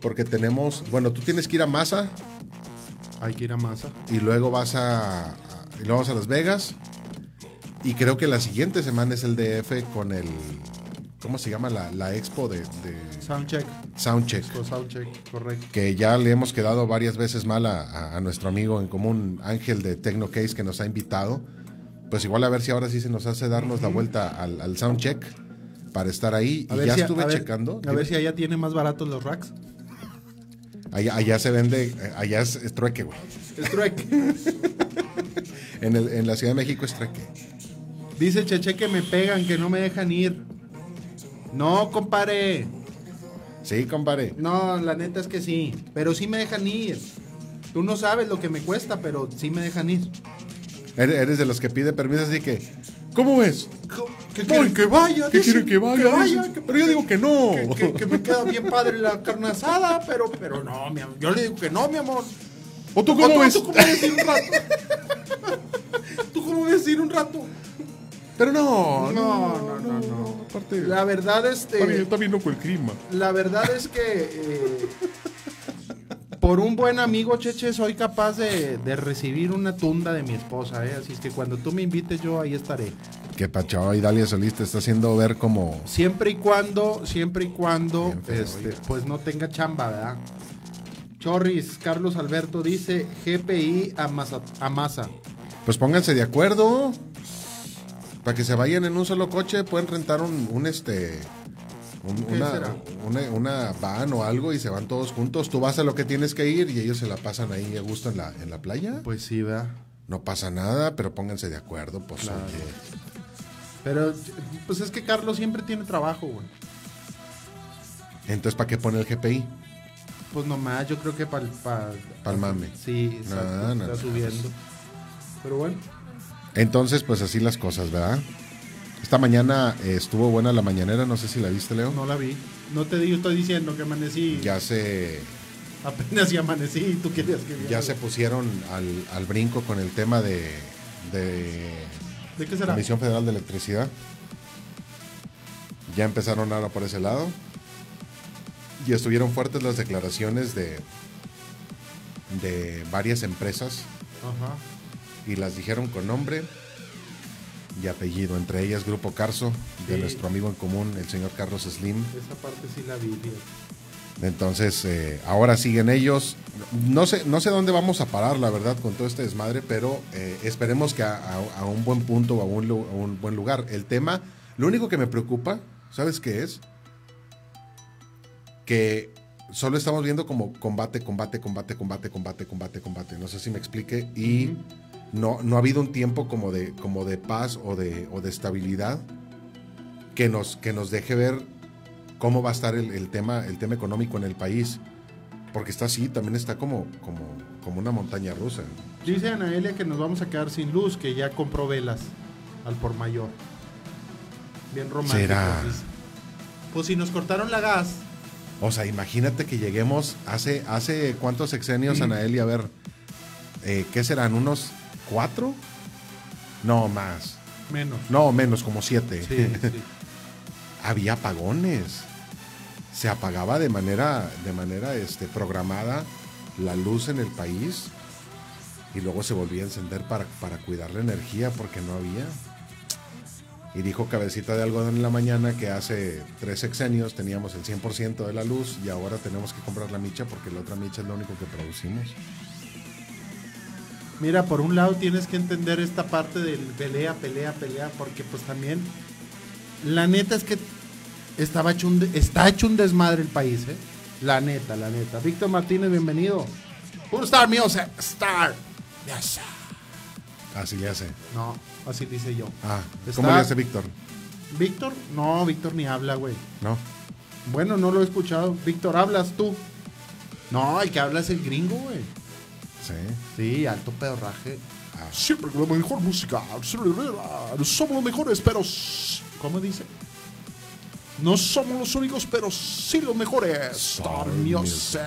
[SPEAKER 2] Porque tenemos. Bueno, tú tienes que ir a Masa.
[SPEAKER 1] Hay que ir a Masa.
[SPEAKER 2] y luego vas a, y luego vas a Las Vegas y creo que la siguiente semana es el DF con el ¿cómo se llama? la, la expo de, de
[SPEAKER 1] Soundcheck.
[SPEAKER 2] Soundcheck
[SPEAKER 1] Soundcheck, correcto.
[SPEAKER 2] que ya le hemos quedado varias veces mal a, a- a nuestro amigo en común Ángel de Tecnocase que nos ha invitado pues igual a ver si ahora sí se nos hace darnos la vuelta al, al Soundcheck para estar ahí
[SPEAKER 1] A
[SPEAKER 2] y ya
[SPEAKER 1] si-
[SPEAKER 2] estuve
[SPEAKER 1] ver-
[SPEAKER 2] checando
[SPEAKER 1] A ver si allá tiene más baratos los racks.
[SPEAKER 2] allá, allá se vende allá es, es trueque güey
[SPEAKER 1] El trueque. *laughs*
[SPEAKER 2] en, el- en la Ciudad de México es trueque
[SPEAKER 1] Dice Cheche que me pegan, que no me dejan ir. No, compadre.
[SPEAKER 2] sí compadre
[SPEAKER 1] No, la neta es que sí. Pero sí me dejan ir. Tú no sabes lo que me cuesta, pero sí me dejan ir.
[SPEAKER 2] Eres, de los que pide permiso, así que. ¿Cómo ves?
[SPEAKER 1] ¿Qué quieren que vaya?
[SPEAKER 2] ¿Qué
[SPEAKER 1] Dicen
[SPEAKER 2] quieren que vaya?
[SPEAKER 1] Que vaya, que-
[SPEAKER 2] Pero yo digo que no.
[SPEAKER 1] que, que- que me queda bien padre la carne asada, pero, pero no, mi amor. Yo le digo que no, mi amor.
[SPEAKER 2] ¿O tú
[SPEAKER 1] ¿O
[SPEAKER 2] cómo ves?
[SPEAKER 1] ¿Tú cómo ves ir un rato? ¿Tú cómo ves ir un rato?
[SPEAKER 2] Pero no,
[SPEAKER 1] No, no, no, no.
[SPEAKER 2] Aparte,
[SPEAKER 1] La verdad, este.
[SPEAKER 2] bien, está bien loco el clima.
[SPEAKER 1] La verdad es que eh, por un buen amigo, Cheche, soy capaz de, de recibir una tunda de mi esposa, ¿eh? Así es que cuando tú me invites, yo ahí estaré.
[SPEAKER 2] Que Pachao y Dalia Solís te está haciendo ver como.
[SPEAKER 1] Siempre y cuando, siempre y cuando, este,
[SPEAKER 2] oiga.
[SPEAKER 1] pues no tenga chamba, ¿verdad? Chorris, Carlos Alberto dice GPI a masa. A masa.
[SPEAKER 2] Pues pónganse de acuerdo. Para que se vayan en un solo coche, pueden rentar un, un, este. un-
[SPEAKER 1] ¿Qué
[SPEAKER 2] una, una, una van o algo y se van todos juntos. Tú vas a lo que tienes que ir y ellos se la pasan ahí a gusto en la, en la playa.
[SPEAKER 1] Pues sí, ¿verdad?
[SPEAKER 2] No pasa nada, pero pónganse de acuerdo, pues
[SPEAKER 1] Claro.
[SPEAKER 2] oye.
[SPEAKER 1] Pero, pues es que Carlos siempre tiene trabajo, güey.
[SPEAKER 2] Entonces, ¿para qué pone el GPI?
[SPEAKER 1] Pues nomás, yo creo que para el.
[SPEAKER 2] Pa'l mame.
[SPEAKER 1] Sí, exacto,
[SPEAKER 2] no,
[SPEAKER 1] está subiendo. Pero bueno.
[SPEAKER 2] Entonces, pues así las cosas, ¿verdad? Esta mañana eh, estuvo buena la mañanera, no sé si la viste, Leo.
[SPEAKER 1] No la vi. No te digo, estoy diciendo que amanecí.
[SPEAKER 2] Ya se,
[SPEAKER 1] Apenas *laughs* y amanecí y tú querías que viera.
[SPEAKER 2] ya se pusieron al, al brinco con el tema de, de
[SPEAKER 1] ¿De qué será?
[SPEAKER 2] Comisión Federal de Electricidad. Ya empezaron ahora por ese lado. Y estuvieron fuertes las declaraciones de, de varias empresas
[SPEAKER 1] Ajá.
[SPEAKER 2] Y las dijeron con nombre y apellido, entre ellas Grupo Carso, de nuestro amigo en común, el señor Carlos Slim.
[SPEAKER 1] Esa parte sí la vi.
[SPEAKER 2] Entonces, eh, ahora siguen ellos. No sé, no sé dónde vamos a parar, la verdad, con todo este desmadre, pero eh, esperemos que a, a- a un buen punto o a un, lu- a un buen lugar. El tema, lo único que me preocupa, ¿sabes qué es? Que solo estamos viendo como combate, combate, combate, combate, combate, combate, combate. No sé si me explique. Y. no, no ha habido un tiempo como de, como de paz o de, o de estabilidad que nos, que nos deje ver cómo va a estar el, el tema, el tema económico en el país. Porque está así, también está como, como, como una montaña rusa.
[SPEAKER 1] Dice Anaelia que nos vamos a quedar sin luz, que ya compró velas al por mayor. Bien romántico.
[SPEAKER 2] ¿Será?
[SPEAKER 1] Pues si nos cortaron la gas,
[SPEAKER 2] O sea, imagínate que lleguemos hace, hace cuántos sexenios,
[SPEAKER 1] Mm.
[SPEAKER 2] Anaeli, a ver, eh, ¿qué serán? ¿Unos cuatro? No, más.
[SPEAKER 1] menos.
[SPEAKER 2] No, menos, como siete.
[SPEAKER 1] Sí, *laughs* sí.
[SPEAKER 2] Había apagones. Se apagaba de manera, de manera este, programada la luz en el país y luego se volvía a encender para, para cuidar la energía porque no había. Y dijo Cabecita de Algodón en la mañana que hace tres sexenios teníamos el 100% de la luz y ahora tenemos que comprar la micha porque la otra micha es lo único que producimos.
[SPEAKER 1] Mira, por un lado tienes que entender esta parte del pelea, pelea, pelea, porque pues también la neta es que estaba hecho un está hecho un desmadre el país, ¿eh? La neta, la neta. Víctor Martínez, bienvenido. Un Star Music, Star. Yes.
[SPEAKER 2] Así le hace.
[SPEAKER 1] No, así dice yo.
[SPEAKER 2] Ah, ¿cómo le hace Víctor?
[SPEAKER 1] Víctor, no, Víctor ni habla, güey.
[SPEAKER 2] ¿No?
[SPEAKER 1] Bueno, no lo he escuchado. Víctor, hablas tú. No, el que habla es el gringo, güey.
[SPEAKER 2] Sí.
[SPEAKER 1] Sí, alto pedorraje.
[SPEAKER 2] Ah,
[SPEAKER 1] Siempre la mejor música. Somos los mejores, pero. ¿Cómo dice? No somos los únicos, pero sí los mejores. Star
[SPEAKER 2] Star
[SPEAKER 1] Music.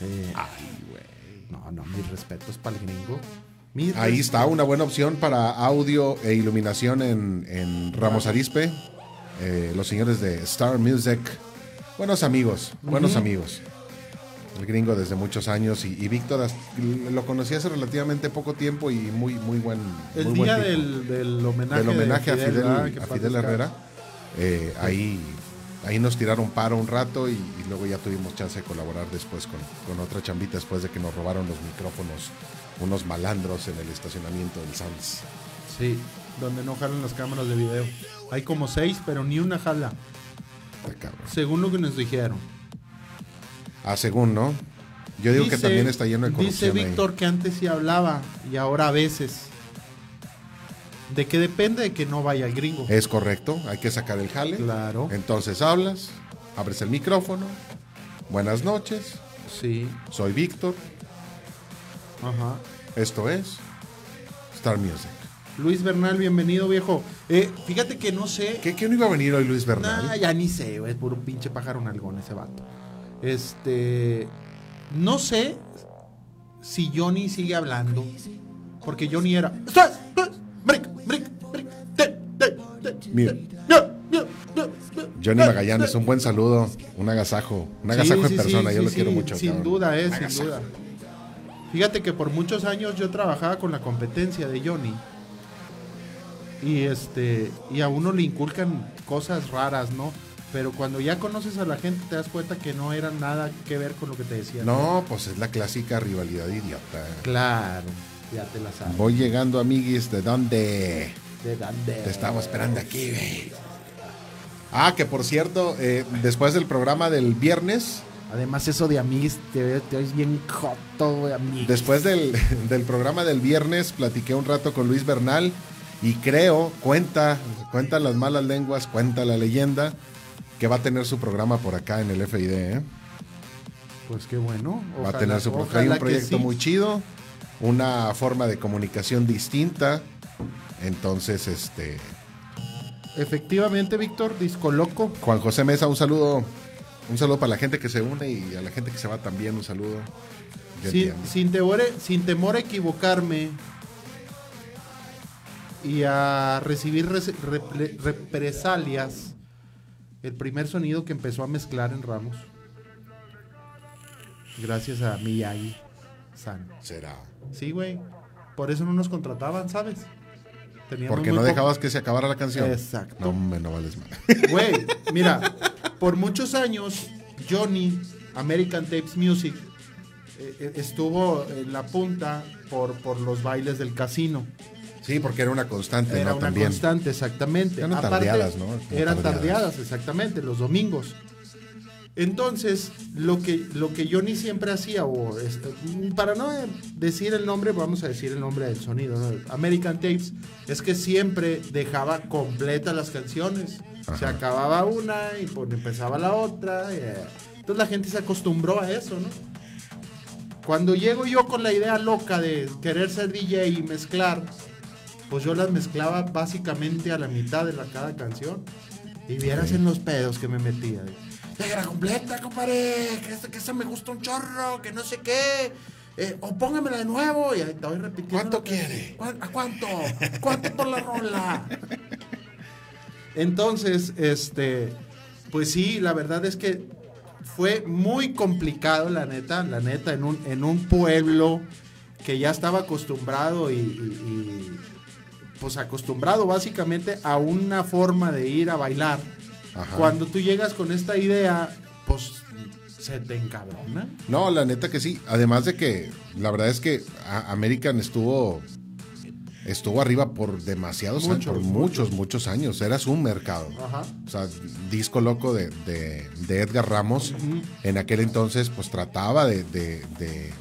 [SPEAKER 2] eh,
[SPEAKER 1] Ay, güey. No, no, mis respetos para el gringo. Mis
[SPEAKER 2] Ahí está una buena opción para audio e iluminación en, en Ramos Arispe. Eh, los señores de Star Music. Buenos amigos, buenos amigos. El gringo desde muchos años y, y Víctor lo conocí hace relativamente poco tiempo y muy muy buen
[SPEAKER 1] El
[SPEAKER 2] muy
[SPEAKER 1] día del, del homenaje,
[SPEAKER 2] del homenaje
[SPEAKER 1] de
[SPEAKER 2] a Fidel,
[SPEAKER 1] ¿verdad? Que
[SPEAKER 2] a
[SPEAKER 1] paz
[SPEAKER 2] Fidel
[SPEAKER 1] descanse.
[SPEAKER 2] Herrera. Eh, ahí, ahí nos tiraron paro un rato y, y luego ya tuvimos chance de colaborar después con, con otra chambita después de que nos robaron los micrófonos unos malandros en el estacionamiento del Sans.
[SPEAKER 1] Sí, donde no jalan las cámaras de video. Hay como seis, pero ni una jala.
[SPEAKER 2] Está cabrón.
[SPEAKER 1] Según lo que nos dijeron.
[SPEAKER 2] Ah, según, ¿no? Yo digo que
[SPEAKER 1] Dice-
[SPEAKER 2] también está lleno de
[SPEAKER 1] Dice
[SPEAKER 2] corrupción ahí.
[SPEAKER 1] Víctor que antes sí hablaba y ahora a veces. De que depende de que no vaya el gringo.
[SPEAKER 2] Es correcto, hay que sacar el jale.
[SPEAKER 1] Claro.
[SPEAKER 2] Entonces hablas, abres el micrófono. Buenas noches,
[SPEAKER 1] Sí.
[SPEAKER 2] soy Víctor.
[SPEAKER 1] Ajá.
[SPEAKER 2] Esto es Star Music.
[SPEAKER 1] Luis Bernal, bienvenido, viejo. Eh, fíjate que no sé.
[SPEAKER 2] ¿Qué, qué no iba a venir hoy Luis Bernal?
[SPEAKER 1] Nah, ya ni sé, es puro pinche pájaro nalgón ese vato. Este. No sé si Johnny sigue hablando. Porque Johnny era.
[SPEAKER 2] Mira. Johnny Magallanes, un buen saludo, un agasajo, un agasajo en persona, yo lo quiero mucho.
[SPEAKER 1] Sin duda, eh, sin duda. Fíjate que por muchos años yo trabajaba con la competencia de Johnny. Y este, y a uno le inculcan cosas raras, ¿no? Pero cuando ya conoces a la gente te das cuenta que no era nada que ver con lo que te decían.
[SPEAKER 2] No, pues es la clásica rivalidad idiota.
[SPEAKER 1] Claro, ya te la sabes.
[SPEAKER 2] Voy llegando, amiguis, ¿de dónde?
[SPEAKER 1] ¿De dónde?
[SPEAKER 2] Te estamos esperando aquí, güey. Ah, que por cierto, eh, después del programa del viernes.
[SPEAKER 1] Además, eso de amiguis, te, ves bien joto, güey, amiguis.
[SPEAKER 2] Después del, *laughs* del programa del viernes, platiqué un rato con Luis Bernal y creo, cuenta, cuenta las malas lenguas, cuenta la leyenda, que va a tener su programa por acá en el FID. ¿eh?
[SPEAKER 1] Pues qué bueno.
[SPEAKER 2] va a tener su programa. Hay un proyecto muy chido, una forma de comunicación distinta. Entonces, este.
[SPEAKER 1] Efectivamente, Víctor, Disco Loco.
[SPEAKER 2] Juan José Mesa, un saludo. Un saludo para la gente que se une y a la gente que se va también, un saludo.
[SPEAKER 1] Sin, sin, temor, sin temor a equivocarme, y a recibir represalias. El primer sonido que empezó a mezclar en Ramos. Gracias a Miyagi San.
[SPEAKER 2] Será.
[SPEAKER 1] Sí, güey. Por eso no nos contrataban, ¿sabes?
[SPEAKER 2] Porque no dejabas que se acabara la canción.
[SPEAKER 1] Exacto.
[SPEAKER 2] No, me no vales mal. *laughs*
[SPEAKER 1] Güey, mira, por muchos años, Johnny, American Tapes Music, eh, eh, estuvo en la punta por, por los bailes del casino.
[SPEAKER 2] Sí, porque era una constante,
[SPEAKER 1] era
[SPEAKER 2] ¿no?
[SPEAKER 1] una constante, exactamente.
[SPEAKER 2] Eran tardeadas, ¿no?
[SPEAKER 1] eran tardeadas. exactamente, los domingos. Entonces, lo que, lo que Johnny siempre hacía, o este, para no decir el nombre, vamos a decir el nombre del sonido, American Tapes, es que siempre dejaba completas las canciones. Se acababa una y pues, empezaba la otra. Eh, entonces la gente se acostumbró a eso, ¿no? Cuando llego yo con la idea loca de querer ser DJ y mezclar, pues yo las mezclaba básicamente a la mitad de la cada canción. Y vieras en los pedos que me metía. era completa, compadre, que esa, me gusta un chorro, que no sé qué. Eh, o póngamela de nuevo y ahí estoy repitiendo.
[SPEAKER 2] ¿Cuánto quiere?
[SPEAKER 1] ¿A cuánto? ¿Cuánto por la rola? Entonces, este, pues sí, la verdad es que fue muy complicado, la neta, la neta, en un, en un pueblo que ya estaba acostumbrado y pues acostumbrado básicamente a una forma de ir a bailar. Cuando tú llegas con esta idea, pues se te encabrona.
[SPEAKER 2] No, la neta que sí. Además de que la verdad es que American estuvo estuvo arriba por demasiados años, por muchos, muchos, años. Era su mercado. O sea, disco loco de, Edgar Ramos. En aquel entonces, pues trataba de de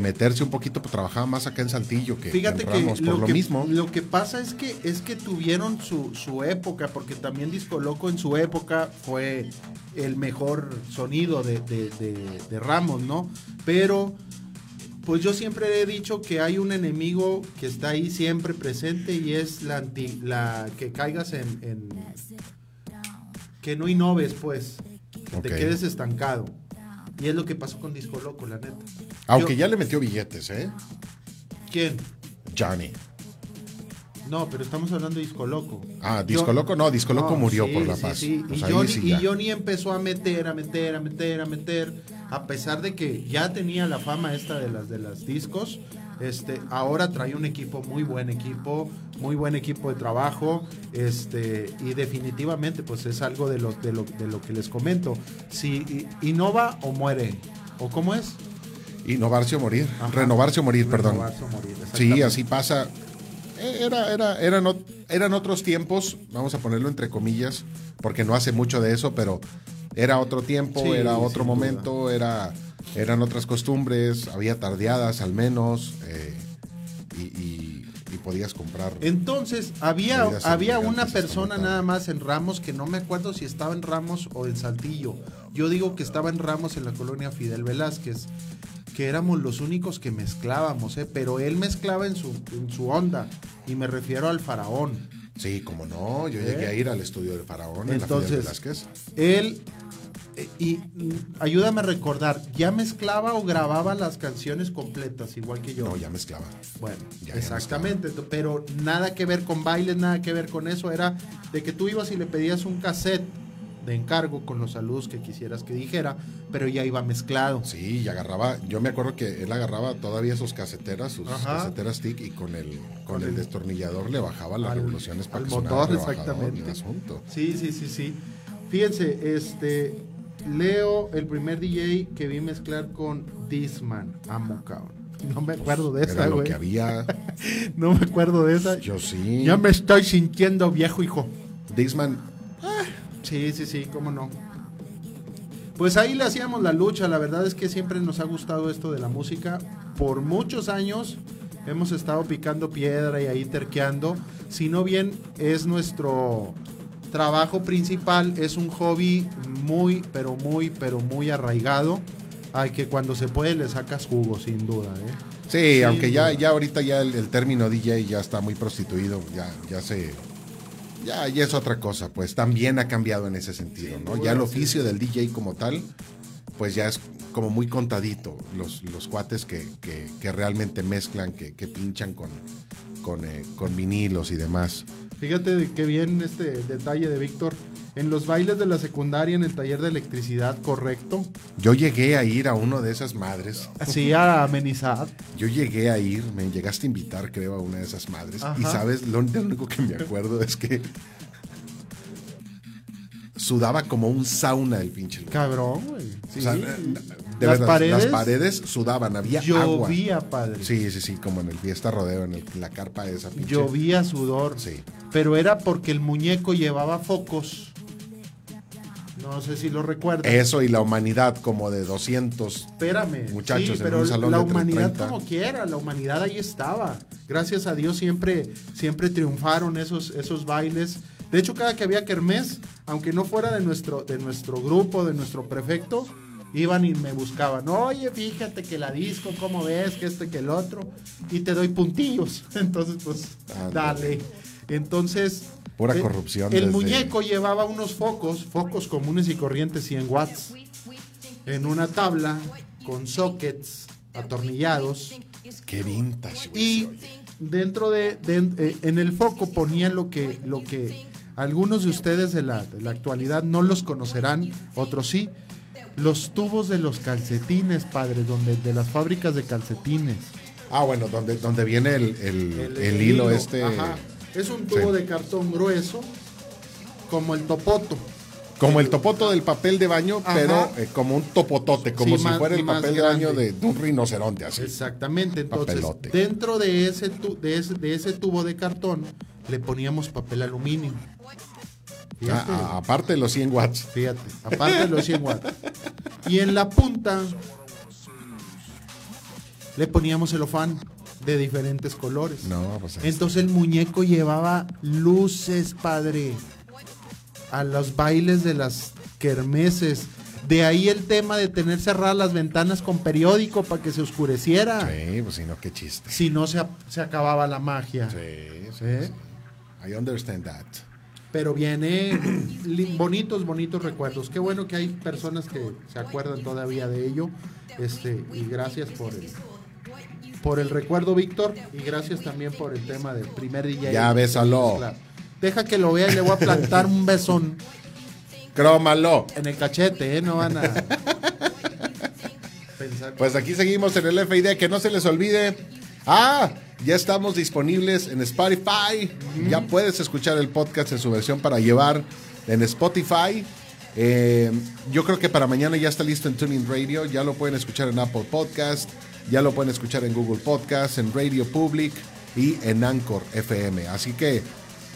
[SPEAKER 2] meterse un poquito, pues trabajaba más acá en Saltillo que
[SPEAKER 1] Fíjate
[SPEAKER 2] en Ramos,
[SPEAKER 1] que
[SPEAKER 2] por
[SPEAKER 1] lo,
[SPEAKER 2] lo mismo.
[SPEAKER 1] Lo que pasa es que es que tuvieron su, su época, porque también Disco Loco en su época fue el mejor sonido de, de, Ramos, ¿no? Pero pues yo siempre he dicho que hay un enemigo que está ahí siempre presente y es la, anti, la que caigas en, en que no innoves, pues, que te quedes estancado. Y es lo que pasó con Disco Loco, la neta.
[SPEAKER 2] Aunque ya le metió billetes, ¿eh?
[SPEAKER 1] ¿Quién?
[SPEAKER 2] Johnny.
[SPEAKER 1] No, pero estamos hablando de Disco Loco.
[SPEAKER 2] Ah, Disco Loco, no, Disco Loco murió por La Paz.
[SPEAKER 1] Sí, y, Johnny, y, Johnny, empezó a meter, a meter, a meter, a meter, a pesar de que ya tenía la fama esta de las de las discos, este, ahora trae un equipo, muy buen equipo, muy buen equipo de trabajo, este, y definitivamente pues es algo de lo, de lo, de lo que les comento. Si innova o muere, ¿o cómo es?
[SPEAKER 2] Innovarse o morir, renovarse o morir, perdón. sí, así pasa. Eh, era, era, eran, eran otros tiempos, vamos a ponerlo entre comillas, porque no hace mucho de eso, pero era otro tiempo, era otro momento, era eran otras costumbres, había tardeadas al menos, eh, y, podías comprar.
[SPEAKER 1] Entonces, había, había una persona nada más en Ramos, que no me acuerdo si estaba en Ramos o en Saltillo. Yo digo que estaba en Ramos en la colonia Fidel Velázquez, que éramos los únicos que mezclábamos, ¿eh? pero él mezclaba en su, en su onda, y me refiero al faraón.
[SPEAKER 2] Sí, como no, yo llegué a ir al estudio del faraón en
[SPEAKER 1] Entonces,
[SPEAKER 2] la Fidel Velázquez.
[SPEAKER 1] Él eh, y mm, ayúdame a recordar, ¿ya mezclaba o grababa las canciones completas igual que yo?
[SPEAKER 2] No, ya mezclaba.
[SPEAKER 1] Bueno, exactamente, pero nada que ver con bailes, nada que ver con eso, era de que tú ibas y le pedías un cassette de encargo con los saludos que quisieras que dijera, pero ya iba mezclado.
[SPEAKER 2] Sí, y agarraba, yo me acuerdo que él agarraba todavía sus caseteras, sus
[SPEAKER 1] Ajá.
[SPEAKER 2] caseteras TIC y con el, con el, destornillador le bajaba las
[SPEAKER 1] al-
[SPEAKER 2] revoluciones para
[SPEAKER 1] al
[SPEAKER 2] que
[SPEAKER 1] motor, exactamente.
[SPEAKER 2] el asunto.
[SPEAKER 1] Sí, sí, sí, sí. Fíjense, este Leo, el primer DJ que vi mezclar con Disman, amo cabrón. No me acuerdo de esa, güey.
[SPEAKER 2] que había. *laughs*
[SPEAKER 1] No me acuerdo de esa.
[SPEAKER 2] Yo sí.
[SPEAKER 1] Ya me estoy sintiendo viejo, hijo.
[SPEAKER 2] Dixman,
[SPEAKER 1] Sí, sí, sí, cómo no. Pues ahí le hacíamos la lucha, la verdad es que siempre nos ha gustado esto de la música. Por muchos años hemos estado picando piedra y ahí terqueando. Si no bien es nuestro trabajo principal, es un hobby muy, pero muy, pero muy arraigado. Al que cuando se puede le sacas jugo, sin duda. ¿eh?
[SPEAKER 2] Sí, aunque ya, ya ahorita ya el, el término DJ ya está muy prostituido, ya, ya se. Ya, ya es otra cosa, pues también ha cambiado en ese sentido, ¿no? Ya el oficio del DJ como tal, pues ya es como muy contadito los, los cuates que, que, realmente mezclan, que, que pinchan con, con, eh, con vinilos y demás.
[SPEAKER 1] Fíjate qué bien este detalle de Víctor. En los bailes de la secundaria, en el taller de electricidad, correcto.
[SPEAKER 2] Yo llegué a ir a uno de esas madres.
[SPEAKER 1] Así a amenizar.
[SPEAKER 2] Yo llegué a ir, me llegaste a invitar, creo, a una de esas madres.
[SPEAKER 1] Ajá.
[SPEAKER 2] Y sabes, lo, lo único que me acuerdo es que sudaba como un sauna el pinche lugar.
[SPEAKER 1] Cabrón, güey. Sí.
[SPEAKER 2] O sea, de
[SPEAKER 1] Las
[SPEAKER 2] verdad,
[SPEAKER 1] paredes
[SPEAKER 2] las paredes sudaban, había agua.
[SPEAKER 1] llovía, padre.
[SPEAKER 2] Sí, sí, sí, como en el fiesta rodeo, en, el- la carpa esa pinche.
[SPEAKER 1] Llovía sudor.
[SPEAKER 2] Sí.
[SPEAKER 1] Pero era porque el muñeco llevaba focos. No sé si lo recuerdas.
[SPEAKER 2] Eso y la humanidad como de 200.
[SPEAKER 1] Espérame.
[SPEAKER 2] Muchachos
[SPEAKER 1] sí,
[SPEAKER 2] en
[SPEAKER 1] pero
[SPEAKER 2] un salón
[SPEAKER 1] la
[SPEAKER 2] de
[SPEAKER 1] humanidad
[SPEAKER 2] 30.
[SPEAKER 1] como quiera, la humanidad ahí estaba. Gracias a Dios siempre, siempre triunfaron esos, esos bailes. De hecho, cada que había kermés, aunque no fuera de nuestro, de nuestro grupo, de nuestro prefecto, iban y me buscaban. Oye, fíjate que la disco, ¿cómo ves? Que esto y que el otro. Y te doy puntillos. *laughs* Entonces, pues, dale. Entonces.
[SPEAKER 2] Pura corrupción
[SPEAKER 1] El
[SPEAKER 2] desde-
[SPEAKER 1] muñeco llevaba unos focos, focos comunes y corrientes 100 watts en una tabla con sockets atornillados
[SPEAKER 2] Qué vintage, güey.
[SPEAKER 1] y dentro de, de- eh, en el foco ponían lo que lo que algunos de ustedes de la, de la actualidad no los conocerán, otros sí, los tubos de los calcetines, padre, donde de las fábricas de calcetines.
[SPEAKER 2] Ah, bueno, donde, donde viene el, el- el hilo, este.
[SPEAKER 1] Ajá. Es un tubo
[SPEAKER 2] Sí.
[SPEAKER 1] de cartón grueso como el topoto.
[SPEAKER 2] Como el topoto del papel de baño,
[SPEAKER 1] Ajá.
[SPEAKER 2] pero eh, como un topotote, como
[SPEAKER 1] Sí,
[SPEAKER 2] si
[SPEAKER 1] más-
[SPEAKER 2] fuera el papel de baño de, de un rinoceronte, así.
[SPEAKER 1] Exactamente, entonces
[SPEAKER 2] Papelote.
[SPEAKER 1] dentro de ese, tu- de, ese, de ese tubo de cartón le poníamos papel aluminio. Fíjate,
[SPEAKER 2] Ah, ah, aparte de los 100 watts.
[SPEAKER 1] fíjate, aparte de los 100 watts. Y en la punta le poníamos celofán de diferentes colores.
[SPEAKER 2] No, pues
[SPEAKER 1] Entonces el muñeco llevaba luces, padre, a los bailes de las kermeses. De ahí el tema de tener cerradas las ventanas con periódico para que se oscureciera.
[SPEAKER 2] Sí, pues si no, qué chiste.
[SPEAKER 1] Si no se, se acababa la magia.
[SPEAKER 2] Sí, sí,
[SPEAKER 1] ¿Eh?
[SPEAKER 2] sí. I understand that.
[SPEAKER 1] Pero viene bonitos, bonitos recuerdos. Qué bueno que hay personas que se acuerdan todavía de ello. Este, y gracias por el, por el recuerdo, Víctor. Y gracias también por el tema del primer DJ.
[SPEAKER 2] Ya, bésalo.
[SPEAKER 1] Deja que lo vea y le voy a plantar un besón
[SPEAKER 2] Crómalo.
[SPEAKER 1] en el cachete, ¿eh? No van a *laughs* pensar.
[SPEAKER 2] Pues aquí seguimos en el FID. Que no se les olvide. Ah, ya estamos disponibles en Spotify. Ya puedes escuchar el podcast en su versión para llevar en Spotify. Eh, yo creo que para mañana ya está listo en Tuning Radio. Ya lo pueden escuchar en Apple Podcast. Ya lo pueden escuchar en Google Podcast, en Radio Public y en Anchor FM. Así que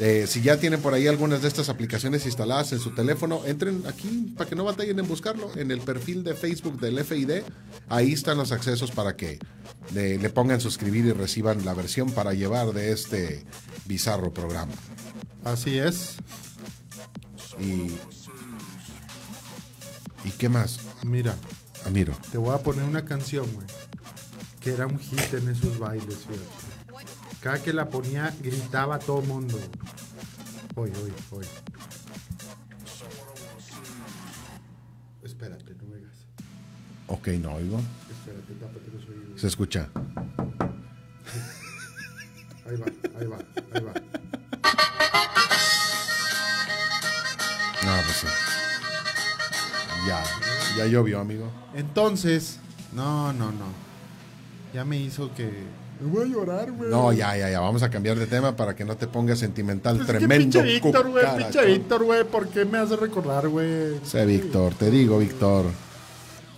[SPEAKER 2] eh, si ya tienen por ahí algunas de estas aplicaciones instaladas en su teléfono, entren aquí para que no batallen en buscarlo en el perfil de Facebook del FID. Ahí están los accesos para que le, le pongan suscribir y reciban la versión para llevar de este bizarro programa.
[SPEAKER 1] Así es.
[SPEAKER 2] Y, ¿y qué más?
[SPEAKER 1] Mira,
[SPEAKER 2] Amiro.
[SPEAKER 1] te voy a poner una canción, güey. Que era un hit en esos bailes, fíjate. Cada que la ponía, gritaba todo el mundo. Hoy, hoy, hoy. Espérate, no me digas.
[SPEAKER 2] Ok, no oigo.
[SPEAKER 1] Espérate, tápate los oídos.
[SPEAKER 2] Se escucha.
[SPEAKER 1] Ahí va, ahí va, ahí va.
[SPEAKER 2] No, pues sí. Ya llovió, amigo.
[SPEAKER 1] Entonces, no, no, no. Ya me hizo que. Me voy a llorar, güey.
[SPEAKER 2] No, ya, ya, ya. Vamos a cambiar de tema para que no te pongas sentimental.
[SPEAKER 1] Pues Es que
[SPEAKER 2] Tremendo.
[SPEAKER 1] pinche Víctor, güey. Pinche Víctor, güey. ¿Por qué me hace recordar, güey?
[SPEAKER 2] Sé, Víctor, te digo, Víctor.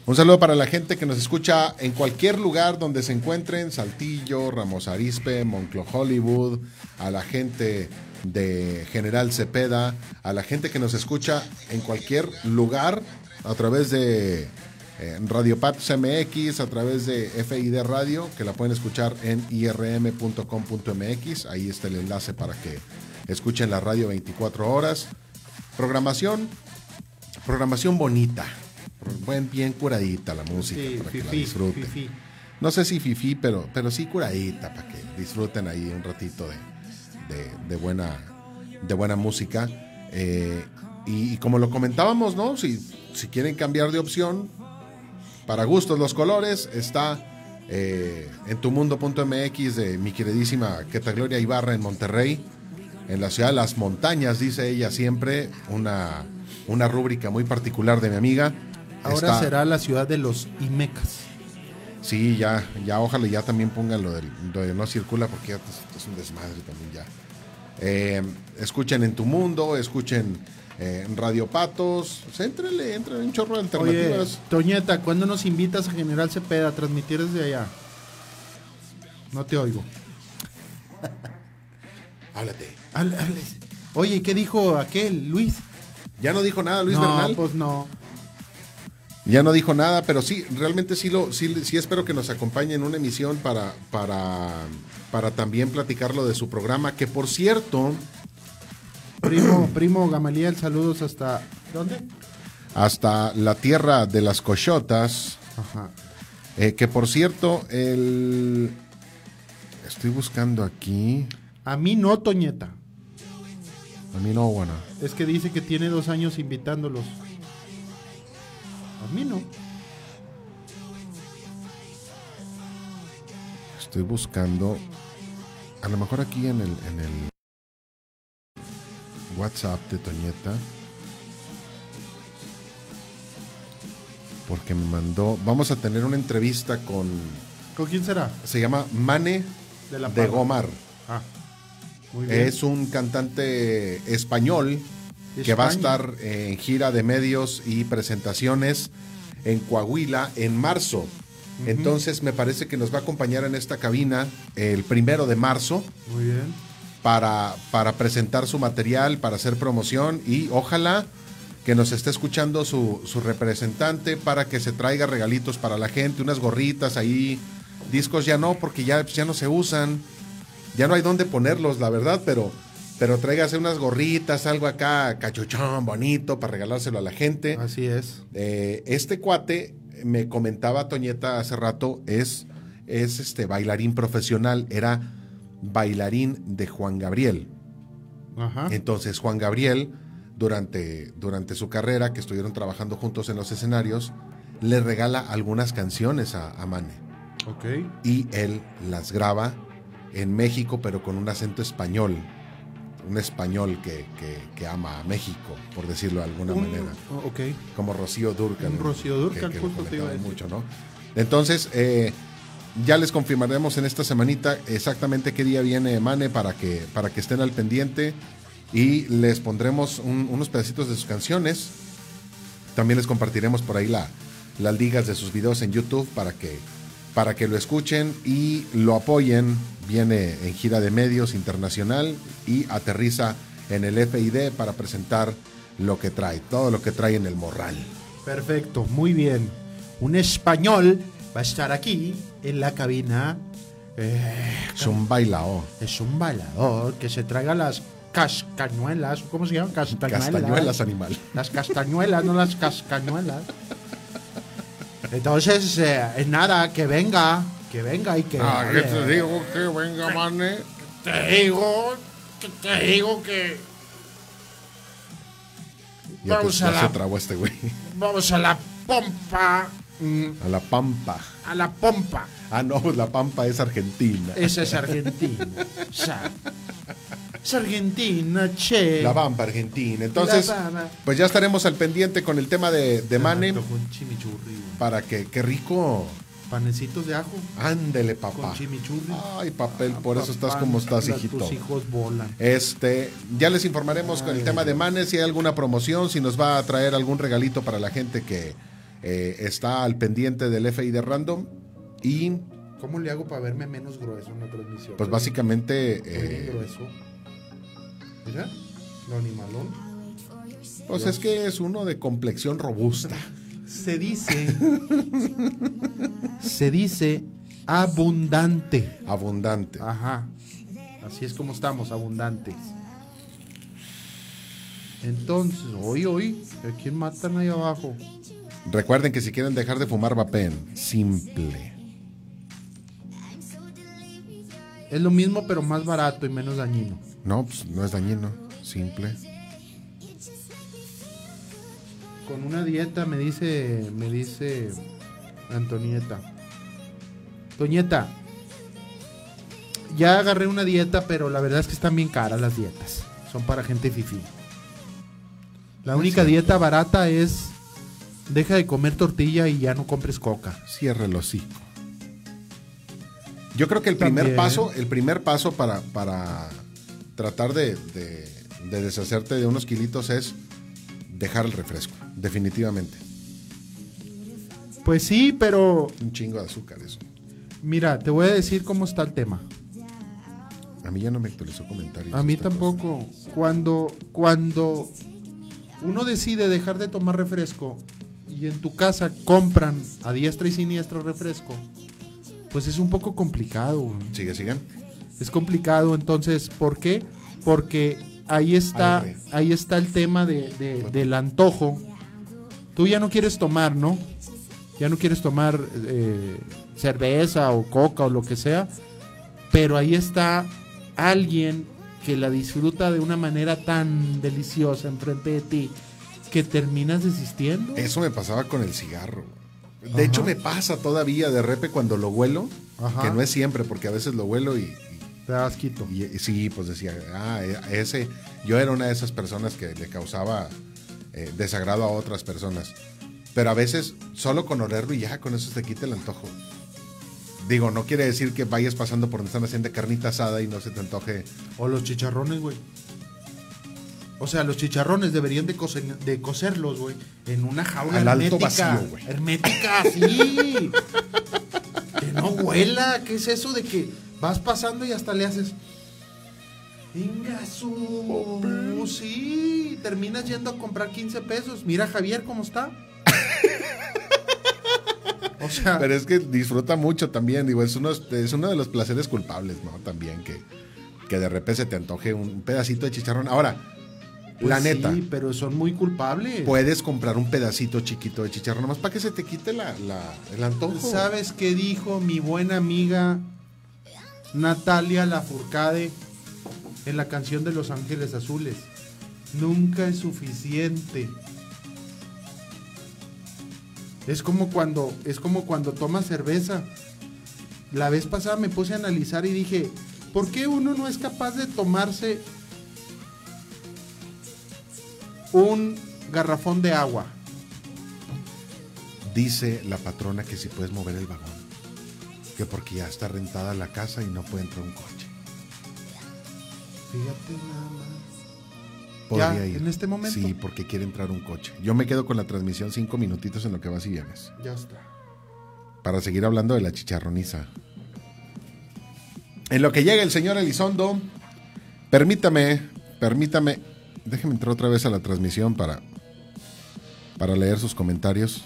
[SPEAKER 2] Un saludo para la gente que nos escucha en cualquier lugar donde se encuentren, Saltillo, Ramos Arispe, Monclo Hollywood, a la gente de General Cepeda, a la gente que nos escucha en cualquier lugar a través de eh, Radio MX, a través de FID Radio, que la pueden escuchar en irm.com.mx. Ahí está el enlace para que escuchen la radio 24 horas. Programación programación bonita. Buen, bien curadita la música
[SPEAKER 1] Sí,
[SPEAKER 2] para que la disfruten. No sé si fifí, pero, pero sí curadita para que disfruten ahí un ratito de, de- de buena, de buena música. Eh, y, y como lo comentábamos, ¿no? Si, si quieren cambiar de opción, para gustos los colores, está eh, en tumundo.mx de mi queridísima Queta Gloria Ibarra en Monterrey, en la ciudad de las montañas, dice ella siempre, una, una rúbrica muy particular de mi amiga.
[SPEAKER 1] Ahora
[SPEAKER 2] Está-
[SPEAKER 1] será la ciudad de los Imecas.
[SPEAKER 2] Sí, ya, ya, ojalá ya también pongan lo del, lo de no circula porque ya es, es un desmadre también ya. Eh, escuchen en tu mundo, escuchen eh, Radio Patos, pues, éntrenle, éntrenle un chorro de
[SPEAKER 1] Oye,
[SPEAKER 2] alternativas.
[SPEAKER 1] Toñeta, ¿cuándo nos invitas a General Cepeda a transmitir desde allá? No te oigo. *laughs*
[SPEAKER 2] Háblate.
[SPEAKER 1] Hable. Oye, ¿qué dijo aquel, Luis?
[SPEAKER 2] Ya no dijo nada Luis
[SPEAKER 1] no,
[SPEAKER 2] Bernal.
[SPEAKER 1] pues no.
[SPEAKER 2] Ya no dijo nada, pero sí, realmente sí lo, sí, sí espero que nos acompañe en una emisión para, para, para también platicar lo de su programa, que por cierto,
[SPEAKER 1] Primo, primo Gamaliel, saludos hasta... ¿Dónde?
[SPEAKER 2] hasta la tierra de las cochotas,
[SPEAKER 1] Ajá.
[SPEAKER 2] eh, que por cierto, el estoy buscando aquí,
[SPEAKER 1] A mí no, Toñeta.
[SPEAKER 2] a mí no, bueno,
[SPEAKER 1] Es que dice que tiene dos años invitándolos. A mí no.
[SPEAKER 2] estoy buscando, a lo mejor aquí en el, en el WhatsApp de Toñeta. Porque me mandó. Vamos a tener una entrevista con.
[SPEAKER 1] ¿Con quién será?
[SPEAKER 2] Se llama Mane
[SPEAKER 1] De la
[SPEAKER 2] de
[SPEAKER 1] Parra.
[SPEAKER 2] Gomar.
[SPEAKER 1] Ah, muy bien.
[SPEAKER 2] Es un cantante español que va a estar en gira de medios y presentaciones en Coahuila en marzo. Entonces me parece que nos va a acompañar en esta cabina el primero de marzo
[SPEAKER 1] Muy bien.
[SPEAKER 2] Para, para presentar su material, para hacer promoción y ojalá que nos esté escuchando su, su representante para que se traiga regalitos para la gente, unas gorritas ahí, discos ya no, porque ya, ya no se usan, ya no hay dónde ponerlos, la verdad, pero, pero tráigase unas gorritas, algo acá, cachuchón, bonito, para regalárselo a la gente.
[SPEAKER 1] Así es.
[SPEAKER 2] Eh, este cuate, me comentaba Toñeta hace rato, es, es este bailarín profesional, era bailarín de Juan Gabriel.
[SPEAKER 1] Ajá.
[SPEAKER 2] Entonces Juan Gabriel, durante, durante su carrera, que estuvieron trabajando juntos en los escenarios, le regala algunas canciones a, a Mane.
[SPEAKER 1] Ok.
[SPEAKER 2] Y él las graba en México, pero con un acento español. Un español que, que- que ama a México, por decirlo de alguna
[SPEAKER 1] Un-
[SPEAKER 2] manera
[SPEAKER 1] oh, ok.
[SPEAKER 2] como Rocío Durcan.
[SPEAKER 1] Un Rocío Dúrcal,
[SPEAKER 2] que- que
[SPEAKER 1] justo te iba a
[SPEAKER 2] comentaban
[SPEAKER 1] decir.
[SPEAKER 2] mucho, ¿no? Entonces, eh, ya les confirmaremos en esta semanita exactamente qué día viene Mane para que, para que estén al pendiente y les pondremos un- unos pedacitos de sus canciones. También les compartiremos por ahí la, las ligas de sus videos en YouTube para que, para que lo escuchen y lo apoyen. Viene en gira de medios internacional y aterriza en el FID para presentar lo que trae, todo lo que trae en el morral.
[SPEAKER 1] Perfecto, muy bien. Un español va a estar aquí en la cabina. Eh,
[SPEAKER 2] Es un bailao.
[SPEAKER 1] es un bailador que se traiga las cascañuelas. ¿Cómo se llaman? Castañuelas.
[SPEAKER 2] Castañuelas, animal.
[SPEAKER 1] Las castañuelas, no las cascañuelas. Entonces, eh, es nada, que venga, que venga y que.
[SPEAKER 2] Ah, ¿qué te digo? Que venga, mane.
[SPEAKER 1] Te digo, que te digo que
[SPEAKER 2] Ya, te-
[SPEAKER 1] Vamos
[SPEAKER 2] ya
[SPEAKER 1] a la-
[SPEAKER 2] se trabó este güey.
[SPEAKER 1] vamos a la pompa. Mm,
[SPEAKER 2] A la Pampa.
[SPEAKER 1] A la pompa.
[SPEAKER 2] Ah, no, pues la Pampa es Argentina.
[SPEAKER 1] Esa es Argentina. O sea, Es Argentina, che.
[SPEAKER 2] La Bamba Argentina. Entonces, pues ya estaremos al pendiente con el tema de, de Mane
[SPEAKER 1] Con chimichurri, güey.
[SPEAKER 2] para que, qué rico.
[SPEAKER 1] Panecitos de ajo
[SPEAKER 2] Ándele, papá.
[SPEAKER 1] con chimichurri.
[SPEAKER 2] Ay, papel, por eso estás como estás, hijito.
[SPEAKER 1] Tus hijos volan.
[SPEAKER 2] Este, ya les informaremos con el tema de. Manes, si hay alguna promoción, si nos va a traer algún regalito para la gente que eh, está al pendiente del FI de Random. Y
[SPEAKER 1] ¿Cómo le hago para verme menos grueso en la transmisión?
[SPEAKER 2] pues básicamente, eh,
[SPEAKER 1] grueso. Mira, lo animalón.
[SPEAKER 2] pues es que es uno de complexión robusta. *laughs*
[SPEAKER 1] Se dice. *laughs* se dice abundante.
[SPEAKER 2] Abundante.
[SPEAKER 1] Ajá. Así es como estamos, abundantes. Entonces, hoy, hoy, ¿a quién matan ahí abajo?
[SPEAKER 2] Recuerden que si quieren dejar de fumar vapen, simple.
[SPEAKER 1] Es lo mismo, pero más barato y menos dañino.
[SPEAKER 2] No, pues no es dañino, simple.
[SPEAKER 1] Con una dieta me dice, me dice Antonieta. Toñeta, ya agarré una dieta, pero la verdad es que están bien caras las dietas. Son para gente fifí. La única dieta barata es deja de comer tortilla y ya no compres coca.
[SPEAKER 2] Cierre el hocico. Yo creo que el primer
[SPEAKER 1] También.
[SPEAKER 2] paso, el primer paso para, para tratar de, de- de deshacerte de unos kilitos es dejar el refresco, definitivamente.
[SPEAKER 1] Pues sí, pero
[SPEAKER 2] Un chingo de azúcar eso.
[SPEAKER 1] mira, te voy a decir cómo está el tema.
[SPEAKER 2] A mí ya no me actualizó comentarios.
[SPEAKER 1] A mí tampoco. Cuando, cuando uno decide dejar de tomar refresco y en tu casa compran a diestra y siniestra refresco, pues es un poco complicado. güey.
[SPEAKER 2] Sigue, sigan.
[SPEAKER 1] Es complicado, entonces, ¿por qué? Porque ahí está, ahí está el tema de- de- del antojo. Tú ya no quieres tomar, ¿no? Ya no quieres tomar eh, cerveza o coca o lo que sea, pero ahí está alguien que la disfruta de una manera tan deliciosa enfrente de ti que terminas desistiendo.
[SPEAKER 2] Eso me pasaba con el cigarro. De
[SPEAKER 1] Ajá.
[SPEAKER 2] hecho, me pasa todavía de repente cuando lo huelo,
[SPEAKER 1] Ajá.
[SPEAKER 2] que no es siempre, porque a veces lo huelo y,
[SPEAKER 1] Te das quito.
[SPEAKER 2] y- y sí, pues decía, ah, e- ese, yo era una de esas personas que le causaba eh, desagrado a otras personas. Pero a veces, solo con olerlo y ya, con eso te quita el antojo. Digo, no quiere decir que vayas pasando por donde están haciendo carnita asada y no se te antoje.
[SPEAKER 1] O los chicharrones, güey. O sea, los chicharrones deberían de, cocer- de cocerlos, güey, en una jaula
[SPEAKER 2] Al alto
[SPEAKER 1] hermética.
[SPEAKER 2] vacío, güey.
[SPEAKER 1] Hermética, sí. que no huela. ¿Qué es eso de que vas pasando y hasta le haces... Venga, su... Sí, terminas yendo a comprar 15 pesos. Mira Javier cómo está. O sea,
[SPEAKER 2] Pero es que disfruta mucho también, digo, es uno, es uno de los placeres culpables, ¿no? También que, que de repente se te antoje un pedacito de chicharrón. Ahora,
[SPEAKER 1] pues
[SPEAKER 2] la neta,
[SPEAKER 1] Sí, pero son muy culpables.
[SPEAKER 2] puedes comprar un pedacito chiquito de chicharrón, nomás para que se te quite la, la- el antojo.
[SPEAKER 1] ¿Sabes qué dijo mi buena amiga Natalia Lafourcade en la canción de Los Ángeles Azules? Nunca es suficiente. Es como cuando es como cuando tomas cerveza. La vez pasada me puse a analizar y dije, ¿por qué uno no es capaz de tomarse un garrafón de agua?
[SPEAKER 2] Dice la patrona que si puedes mover el vagón, que porque ya está rentada la casa y no puede entrar un coche.
[SPEAKER 1] Fíjate nada más.
[SPEAKER 2] Podría
[SPEAKER 1] Ya,
[SPEAKER 2] ir.
[SPEAKER 1] en este momento.
[SPEAKER 2] Sí, porque quiere entrar un coche. Yo me quedo con la transmisión cinco minutitos en lo que vas y vienes.
[SPEAKER 1] Ya está.
[SPEAKER 2] Para seguir hablando de la chicharroniza. En lo que llega el señor Elizondo, permítame, permítame, déjeme entrar otra vez a la transmisión para, para leer sus comentarios.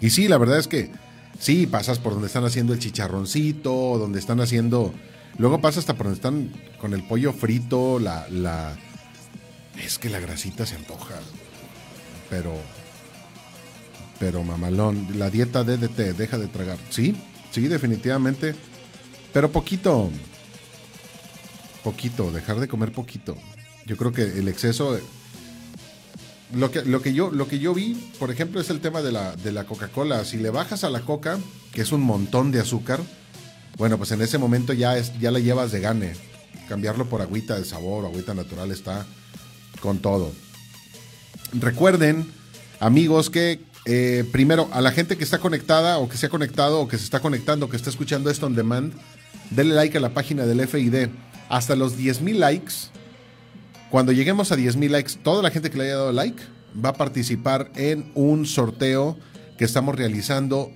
[SPEAKER 2] Y sí, la verdad es que sí, pasas por donde están haciendo el chicharroncito, donde están haciendo... Luego pasas hasta por donde están con el pollo frito, la... la es que la grasita se antoja. Pero... Pero mamalón, la dieta DDT, deja de tragar. Sí, sí, definitivamente. Pero poquito. Poquito, dejar de comer poquito. Yo creo que el exceso... Lo que, lo que, yo, lo que yo vi, por ejemplo, es el tema de la, de la Coca-Cola. Si le bajas a la coca, que es un montón de azúcar, bueno, pues en ese momento ya, es, ya la llevas de gane. Cambiarlo por agüita de sabor o agüita natural está con todo. Recuerden, amigos, que eh, primero a la gente que está conectada o que se ha conectado o que se está conectando, que está escuchando esto on demand, denle like a la página del FID. Hasta los 10.000 likes, cuando lleguemos a 10.000 likes, toda la gente que le haya dado like va a participar en un sorteo que estamos realizando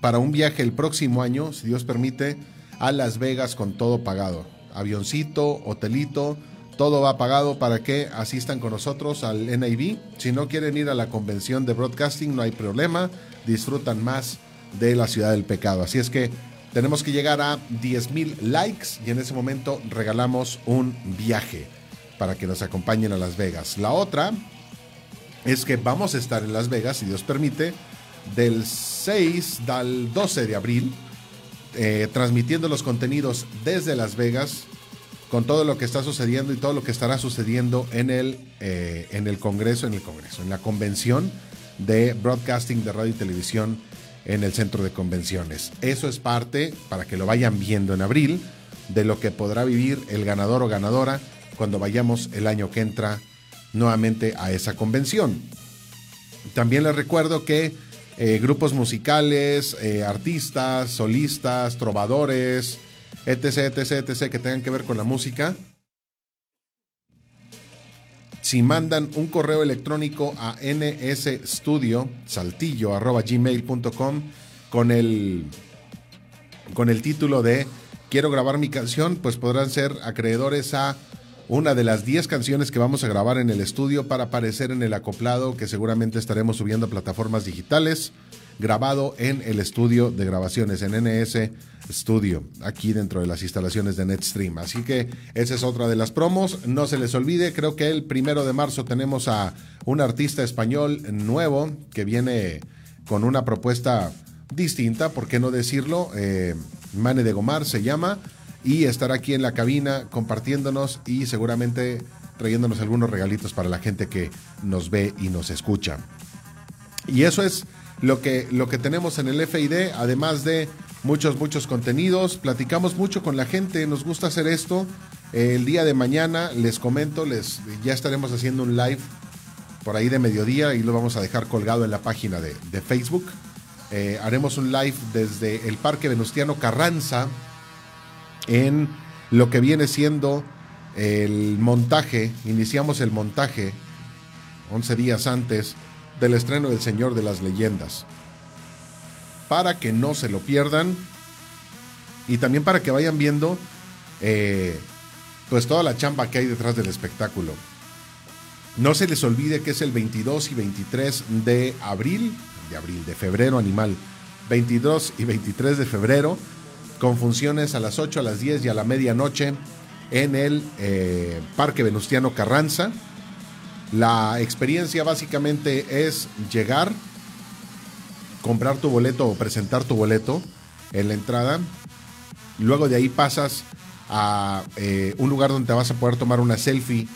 [SPEAKER 2] para un viaje el próximo año, si Dios permite, a Las Vegas con todo pagado. Avioncito, hotelito, todo va pagado para que asistan con nosotros al NIV. Si no quieren ir a la convención de broadcasting, no hay problema. Disfrutan más de la ciudad del pecado. Así es que tenemos que llegar a 10 mil likes y en ese momento regalamos un viaje para que nos acompañen a Las Vegas. La otra es que vamos a estar en Las Vegas, si Dios permite, del 6 al 12 de abril, eh, transmitiendo los contenidos desde Las Vegas con todo lo que está sucediendo y todo lo que estará sucediendo en el, eh, en el Congreso, en el Congreso, en la convención de broadcasting de radio y televisión en el centro de convenciones. Eso es parte, para que lo vayan viendo en abril, de lo que podrá vivir el ganador o ganadora cuando vayamos el año que entra nuevamente a esa convención. También les recuerdo que eh, grupos musicales, eh, artistas, solistas, trovadores, etc, etc, etc, que tengan que ver con la música. Si mandan un correo electrónico a nsstudio, saltillo, arroba gmail.com, con el, con el título de Quiero grabar mi canción, pues podrán ser acreedores a una de las 10 canciones que vamos a grabar en el estudio para aparecer en el acoplado que seguramente estaremos subiendo a plataformas digitales, grabado en el estudio de grabaciones, en NS Studio, aquí dentro de las instalaciones de NetStream. Así que esa es otra de las promos. No se les olvide, creo que el primero de marzo tenemos a un artista español nuevo que viene con una propuesta distinta, ¿por qué no decirlo? Eh, Mane de Gomar se llama y estar aquí en la cabina compartiéndonos y seguramente trayéndonos algunos regalitos para la gente que nos ve y nos escucha. Y eso es lo que, lo que tenemos en el FID, además de muchos, muchos contenidos. Platicamos mucho con la gente, nos gusta hacer esto. El día de mañana, les comento, les, ya estaremos haciendo un live por ahí de mediodía y lo vamos a dejar colgado en la página de, Facebook. Eh, haremos un live desde el Parque Venustiano Carranza, en lo que viene siendo el montaje, iniciamos el montaje 11 días antes del estreno del Señor de las Leyendas. Para que no se lo pierdan y también para que vayan viendo eh, pues toda la chamba que hay detrás del espectáculo. No se les olvide que es el 22 y 23 de abril, de abril, de febrero animal, 22 y 23 de febrero con funciones a las 8, a las 10 y a la medianoche en el eh, Parque Venustiano Carranza. La experiencia básicamente es llegar, comprar tu boleto o presentar tu boleto en la entrada. Luego de ahí pasas a eh, un lugar donde te vas a poder tomar una selfie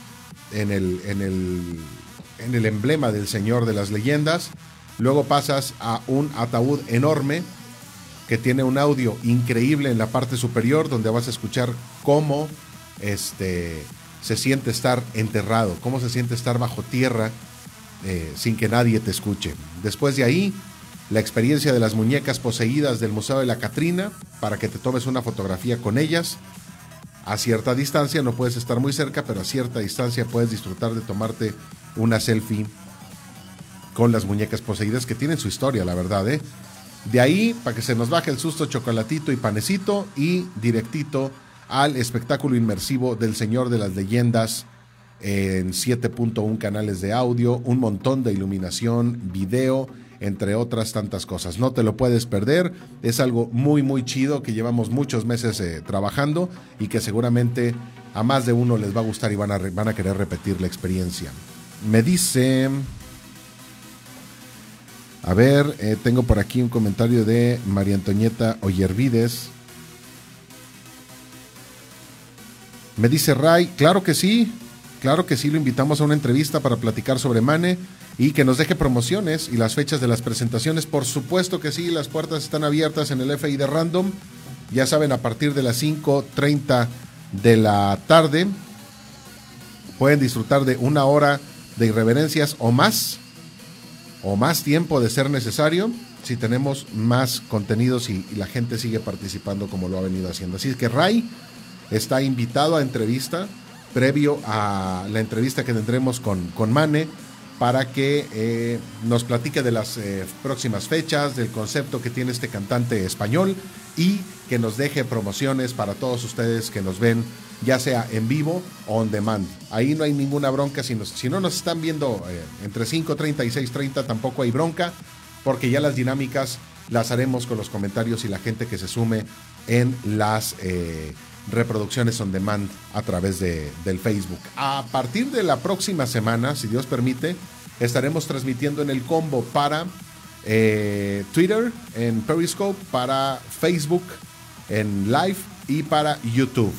[SPEAKER 2] en el, en el, en el emblema del Señor de las Leyendas. Luego pasas a un ataúd enorme que tiene un audio increíble en la parte superior donde vas a escuchar cómo este, se siente estar enterrado, cómo se siente estar bajo tierra eh, sin que nadie te escuche. Después de ahí, la experiencia de las muñecas poseídas del Museo de la Catrina para que te tomes una fotografía con ellas. A cierta distancia, no puedes estar muy cerca, pero a cierta distancia puedes disfrutar de tomarte una selfie con las muñecas poseídas que tienen su historia, la verdad, ¿eh? De ahí, para que se nos baje el susto, chocolatito y panecito y directito al espectáculo inmersivo del Señor de las Leyendas en 7.1 canales de audio, un montón de iluminación, video, entre otras tantas cosas. No te lo puedes perder, es algo muy muy chido que llevamos muchos meses eh, trabajando y que seguramente a más de uno les va a gustar y van a, van a querer repetir la experiencia. Me dice... A ver, eh, tengo por aquí un comentario de María Antonieta Oyervides. Me dice Ray, claro que sí, claro que sí, lo invitamos a una entrevista para platicar sobre Mane y que nos deje promociones y las fechas de las presentaciones. Por supuesto que sí, las puertas están abiertas en el FI de Random Ya saben, a partir de las 5.30 de la tarde pueden disfrutar de una hora de irreverencias o más, o más tiempo de ser necesario, si tenemos más contenidos y, la gente sigue participando como lo ha venido haciendo. Así que Ray está invitado a entrevista previo a la entrevista que tendremos con, con Mane para que eh, nos platique de las eh, próximas fechas, del concepto que tiene este cantante español y que nos deje promociones para todos ustedes que nos ven, ya sea en vivo o on demand. Ahí no hay ninguna bronca, si, nos- si no nos están viendo eh, entre 5.30 y 6.30 tampoco hay bronca, porque ya las dinámicas las haremos con los comentarios y la gente que se sume en las eh, reproducciones on demand a través de, del Facebook. A partir de la próxima semana, si Dios permite, estaremos transmitiendo en el combo para eh, Twitter, en Periscope, para Facebook, en Live y para YouTube.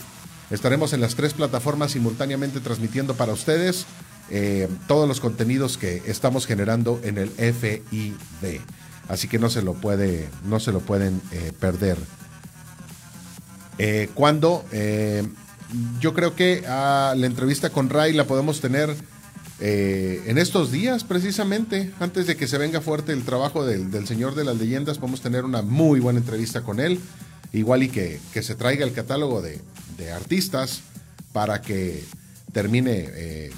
[SPEAKER 2] Estaremos en las tres plataformas simultáneamente transmitiendo para ustedes eh, todos los contenidos que estamos generando en el FID. Así que no se lo, puede, no se lo pueden eh, perder. Eh, cuando eh, yo creo que la entrevista con Ray la podemos tener eh, en estos días, precisamente, antes de que se venga fuerte el trabajo del, del Señor de las Leyendas, podemos tener una muy buena entrevista con él. Igual y que, que se traiga el catálogo de, de artistas para que termine eh,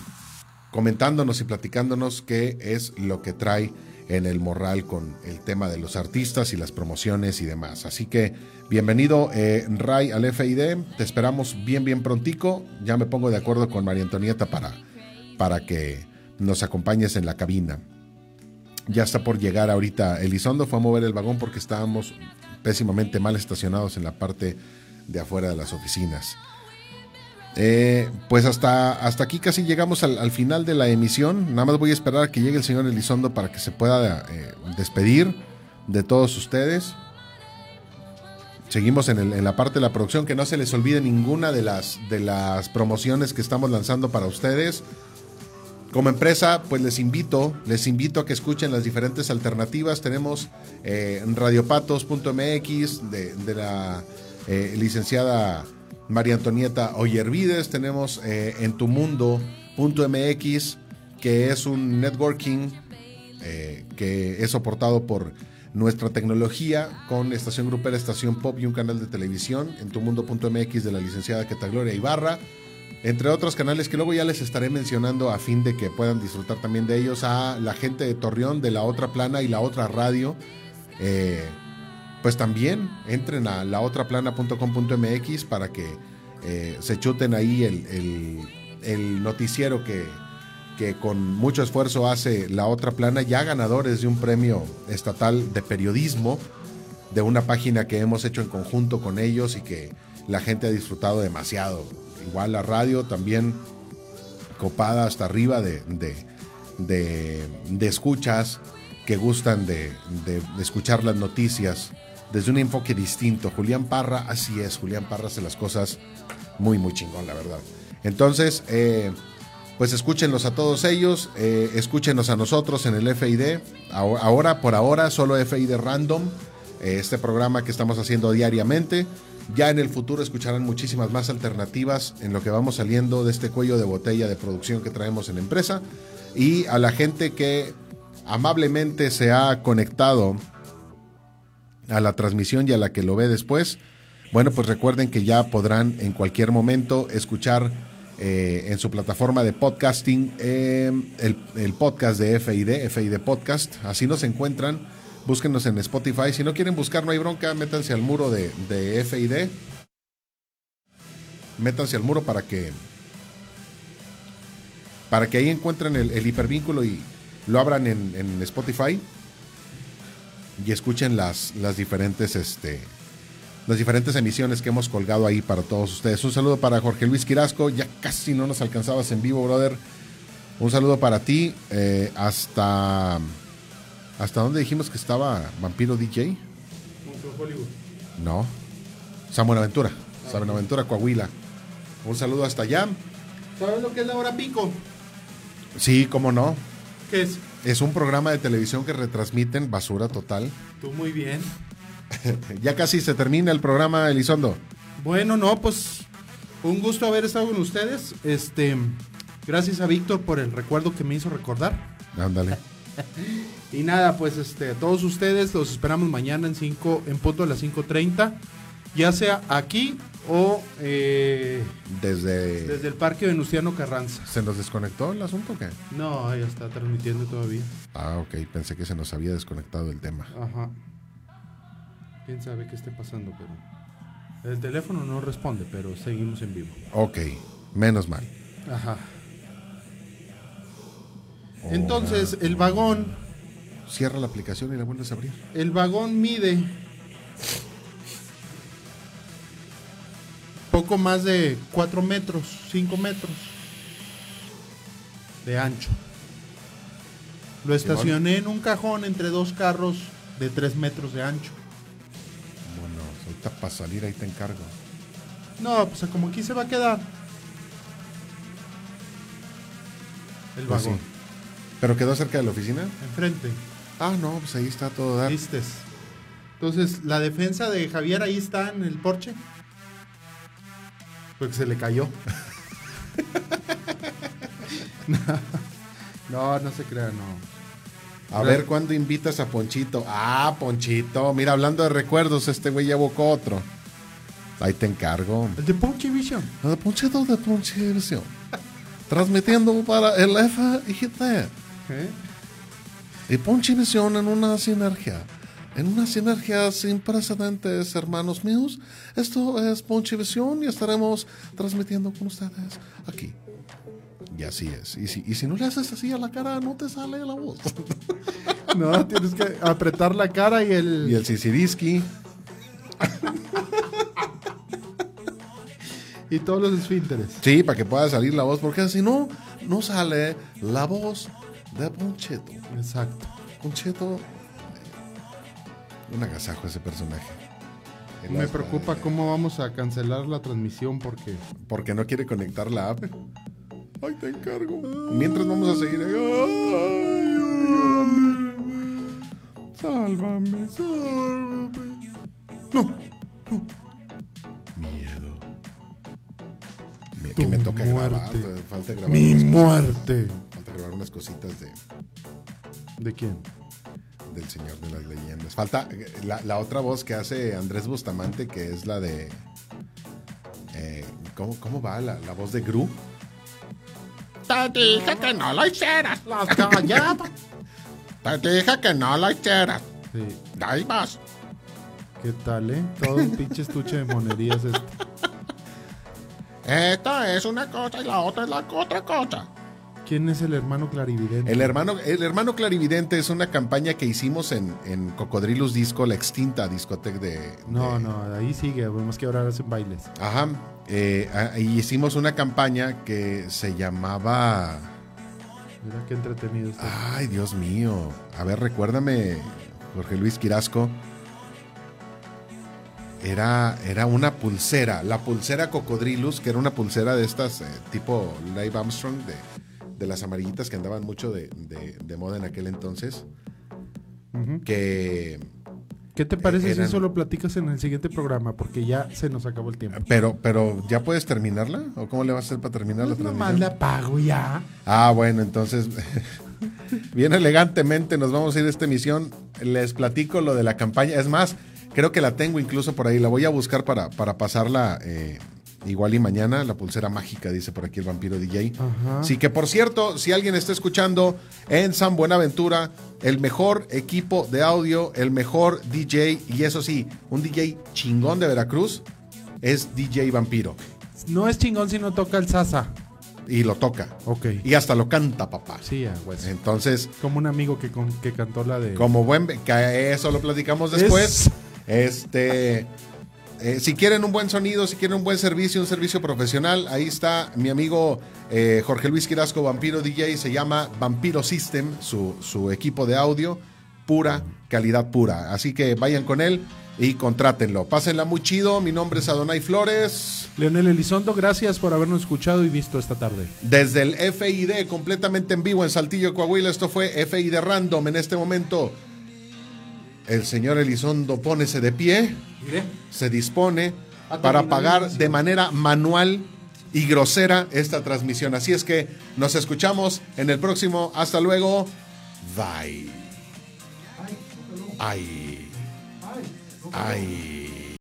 [SPEAKER 2] comentándonos y platicándonos qué es lo que trae en el morral con el tema de los artistas y las promociones y demás. Así que bienvenido eh, Ray al FID, te esperamos bien bien prontico, ya me pongo de acuerdo con María Antonieta para, para que nos acompañes en la cabina. Ya está por llegar ahorita Elizondo, fue a mover el vagón porque estábamos pésimamente mal estacionados en la parte de afuera de las oficinas. Eh, pues hasta, hasta aquí casi llegamos al, al final de la emisión. Nada más voy a esperar a que llegue el señor Elizondo para que se pueda eh, despedir de todos ustedes. Seguimos en, la parte de la producción, que no se les olvide ninguna de las, promociones que estamos lanzando para ustedes. Como empresa, pues les invito, les invito a que escuchen las diferentes alternativas. Tenemos eh, radiopatos.mx de, la eh, licenciada María Antonieta Oyervides. Tenemos eh, en tumundo.mx, que es un networking eh, que es soportado por nuestra tecnología con estación grupera, estación pop y un canal de televisión en tumundo.mx de la licenciada Queta Gloria Ibarra entre otros canales que luego ya les estaré mencionando a fin de que puedan disfrutar también de ellos, a la gente de Torreón, de la otra plana y la otra radio. Eh, pues también entren a laotraplana.com.mx para que eh, se chuten ahí el, el- el noticiero que, que con mucho esfuerzo hace la otra plana, ya ganadores de un premio estatal de periodismo, de una página que hemos hecho en conjunto con ellos y que la gente ha disfrutado demasiado. Igual la radio también copada hasta arriba de, de, de- escuchas que gustan de, de- de escuchar las noticias desde un enfoque distinto. Julián Parra, así es, Julián Parra hace las cosas muy, muy chingón, la verdad. Entonces, eh, pues escúchenlos a todos ellos, eh, escúchenos a nosotros en el FID. Ahora, por ahora, solo FID Random, eh, este programa que estamos haciendo diariamente. Ya en el futuro escucharán muchísimas más alternativas en lo que vamos saliendo de este cuello de botella de producción que traemos en la empresa. Y a la gente que amablemente se ha conectado a la transmisión y a la que lo ve después, bueno, pues recuerden que ya podrán en cualquier momento escuchar eh, en su plataforma de podcasting eh, el, el podcast de FID, FID Podcast. Así nos encuentran. Búsquenos en Spotify. Si no quieren buscar, no hay bronca. Métanse al muro de, de FID. Métanse al muro para que para que ahí encuentren el, el hipervínculo y lo abran en, en Spotify y escuchen las, las diferentes este, las diferentes emisiones que hemos colgado ahí para todos ustedes. Un saludo para Jorge Luis Quirasco, ya casi no nos alcanzabas en vivo, brother. Un saludo para ti, eh, hasta hasta dónde dijimos que estaba Vampiro DJ. No, San Buenaventura, San Buenaventura, Coahuila. Un saludo hasta allá.
[SPEAKER 1] ¿Sabes lo que es la hora pico?
[SPEAKER 2] Sí, cómo no.
[SPEAKER 1] ¿Qué es?
[SPEAKER 2] Es un programa de televisión que retransmiten basura total.
[SPEAKER 1] Tú muy bien. *laughs*
[SPEAKER 2] ya casi se termina el programa, Elizondo.
[SPEAKER 1] Bueno, no, pues un gusto haber estado con ustedes. Este, gracias a Víctor por el recuerdo que me hizo recordar.
[SPEAKER 2] Ándale. *laughs*
[SPEAKER 1] Y nada, pues este, todos ustedes los esperamos mañana en 5, en punto a las 5.30, ya sea aquí o eh,
[SPEAKER 2] Desde...
[SPEAKER 1] desde el Parque Venustiano Carranza.
[SPEAKER 2] ¿Se nos desconectó el asunto o qué?
[SPEAKER 1] No, ya está transmitiendo todavía.
[SPEAKER 2] Ah, ok. Pensé que se nos había desconectado el tema.
[SPEAKER 1] Ajá. Quién sabe qué esté pasando, pero. El teléfono no responde, pero seguimos en vivo.
[SPEAKER 2] Ok. Menos mal.
[SPEAKER 1] Ajá. Entonces, el vagón,
[SPEAKER 2] Cierra la aplicación y la vuelves a abrir.
[SPEAKER 1] el vagón mide poco más de 4 metros, 5 metros de ancho. Lo estacioné en un cajón entre dos carros de 3 metros de ancho.
[SPEAKER 2] Ahorita para salir ahí te encargo.
[SPEAKER 1] No, pues como aquí se va a quedar. El
[SPEAKER 2] Pues
[SPEAKER 1] vagón.
[SPEAKER 2] sí. ¿Pero quedó cerca de la oficina?
[SPEAKER 1] Enfrente.
[SPEAKER 2] Ah, no, pues ahí está todo dar.
[SPEAKER 1] ¿Vistes? Entonces, la defensa de Javier ahí está en el porche. Porque se le cayó. *laughs* *laughs* no, no se crea, no.
[SPEAKER 2] A ver cuándo invitas a Ponchito. Ah, Ponchito. Mira, hablando de recuerdos, este güey ya evocó otro. Ahí te encargo.
[SPEAKER 1] El de Ponche Vision.
[SPEAKER 2] El Ponchito de Ponchivisión. Transmitiendo para el FIT.
[SPEAKER 1] ¿Eh?
[SPEAKER 2] Y Ponchivisión en una sinergia. En una sinergia sin precedentes, hermanos míos. Esto es Ponchivisión y estaremos transmitiendo con ustedes aquí. Y así es. Y si, y si no le haces así a la cara, no te sale la voz. *laughs*
[SPEAKER 1] No, tienes que apretar la cara y el.
[SPEAKER 2] y el Sisiriski.
[SPEAKER 1] y todos los esfínteres.
[SPEAKER 2] Sí, para que pueda salir la voz, porque si no, no sale la voz de Poncheto.
[SPEAKER 1] Exacto.
[SPEAKER 2] Poncheto, un agasajo ese personaje. El
[SPEAKER 1] Me preocupa cómo vamos a cancelar la transmisión porque.
[SPEAKER 2] Porque no quiere conectar la app. Ay, te encargo. Mientras vamos a seguir. Ay, ayúdame. Sálvame, sálvame. No, no. Miedo. Que me toca grabar. Falta grabar,
[SPEAKER 1] Mi muerte.
[SPEAKER 2] falta grabar unas cositas de,
[SPEAKER 1] ¿De quién?
[SPEAKER 2] del Señor de las Leyendas. Falta eh, la, la otra voz que hace Andrés Bustamante, que es la de. eh, ¿cómo, ¿Cómo va la, la voz de Gru? Te dije que no lo hicieras.
[SPEAKER 1] Las calladas. *laughs*
[SPEAKER 2] Te dije que no lo hicieras.
[SPEAKER 1] Sí.
[SPEAKER 2] Ahí vas.
[SPEAKER 1] ¿Qué tal, eh? Todo un pinche estuche de monerías este. *laughs*
[SPEAKER 2] Esta es una cosa y la otra es la otra cosa.
[SPEAKER 1] ¿Quién es el hermano clarividente?
[SPEAKER 2] El hermano, el hermano clarividente es una campaña que hicimos en, en Cocodrilus Disco, la extinta discoteca de.
[SPEAKER 1] No,
[SPEAKER 2] de-
[SPEAKER 1] no, ahí sigue. Vemos que ahora hacen bailes.
[SPEAKER 2] Ajá. eh, ah, y hicimos una campaña que se llamaba.
[SPEAKER 1] Mira qué entretenido está.
[SPEAKER 2] Ay, Dios mío. A ver, recuérdame, Jorge Luis Quirasco. Era, era una pulsera, la pulsera Cocodrilus, que era una pulsera de estas eh, tipo Live Armstrong, de, de las amarillitas que andaban mucho de, de- de moda en aquel entonces. Que.
[SPEAKER 1] ¿Qué te parece
[SPEAKER 2] eran-
[SPEAKER 1] si eso lo platicas en el siguiente programa? Porque ya se nos acabó el tiempo.
[SPEAKER 2] Pero, pero, ¿ya puedes terminarla? ¿O cómo le vas a hacer para terminar la
[SPEAKER 1] Pues nomás
[SPEAKER 2] transmisión?
[SPEAKER 1] la pago ya.
[SPEAKER 2] Ah, bueno, entonces, *laughs* bien elegantemente nos vamos a ir de esta emisión. Les platico lo de la campaña. Es más, creo que la tengo incluso por ahí. La voy a buscar para, para pasarla eh, igual y mañana. La pulsera mágica, dice por aquí el vampiro DJ.
[SPEAKER 1] Ajá.
[SPEAKER 2] Así que, por cierto, si alguien está escuchando en San Buenaventura, el mejor equipo de audio, el mejor DJ, y eso sí, un DJ chingón de Veracruz, es DJ Vampiro.
[SPEAKER 1] No es chingón si no toca el sasa.
[SPEAKER 2] Y lo toca.
[SPEAKER 1] Ok.
[SPEAKER 2] Y hasta lo canta, papá.
[SPEAKER 1] Sí.
[SPEAKER 2] Entonces,
[SPEAKER 1] Como un amigo que, con- que cantó la de...
[SPEAKER 2] como buen que eso lo platicamos después.
[SPEAKER 1] Es-
[SPEAKER 2] Este eh, si quieren un buen sonido, si quieren un buen servicio, un servicio profesional, ahí está mi amigo eh, Jorge Luis Quirasco, Vampiro DJ, se llama Vampiro System, su, su equipo de audio, pura, calidad pura. Así que vayan con él y contrátenlo. Pásenla muy chido, mi nombre es Adonai Flores.
[SPEAKER 1] Leonel Elizondo, gracias por habernos escuchado y visto esta tarde.
[SPEAKER 2] Desde el FID, completamente en vivo en Saltillo, Coahuila, esto fue FID Random en este momento. El señor Elizondo pónese de pie,
[SPEAKER 1] Mire.
[SPEAKER 2] se dispone para pagar de manera manual y grosera esta transmisión. Así es que nos escuchamos en el próximo. Hasta luego. Bye. Ay. Ay.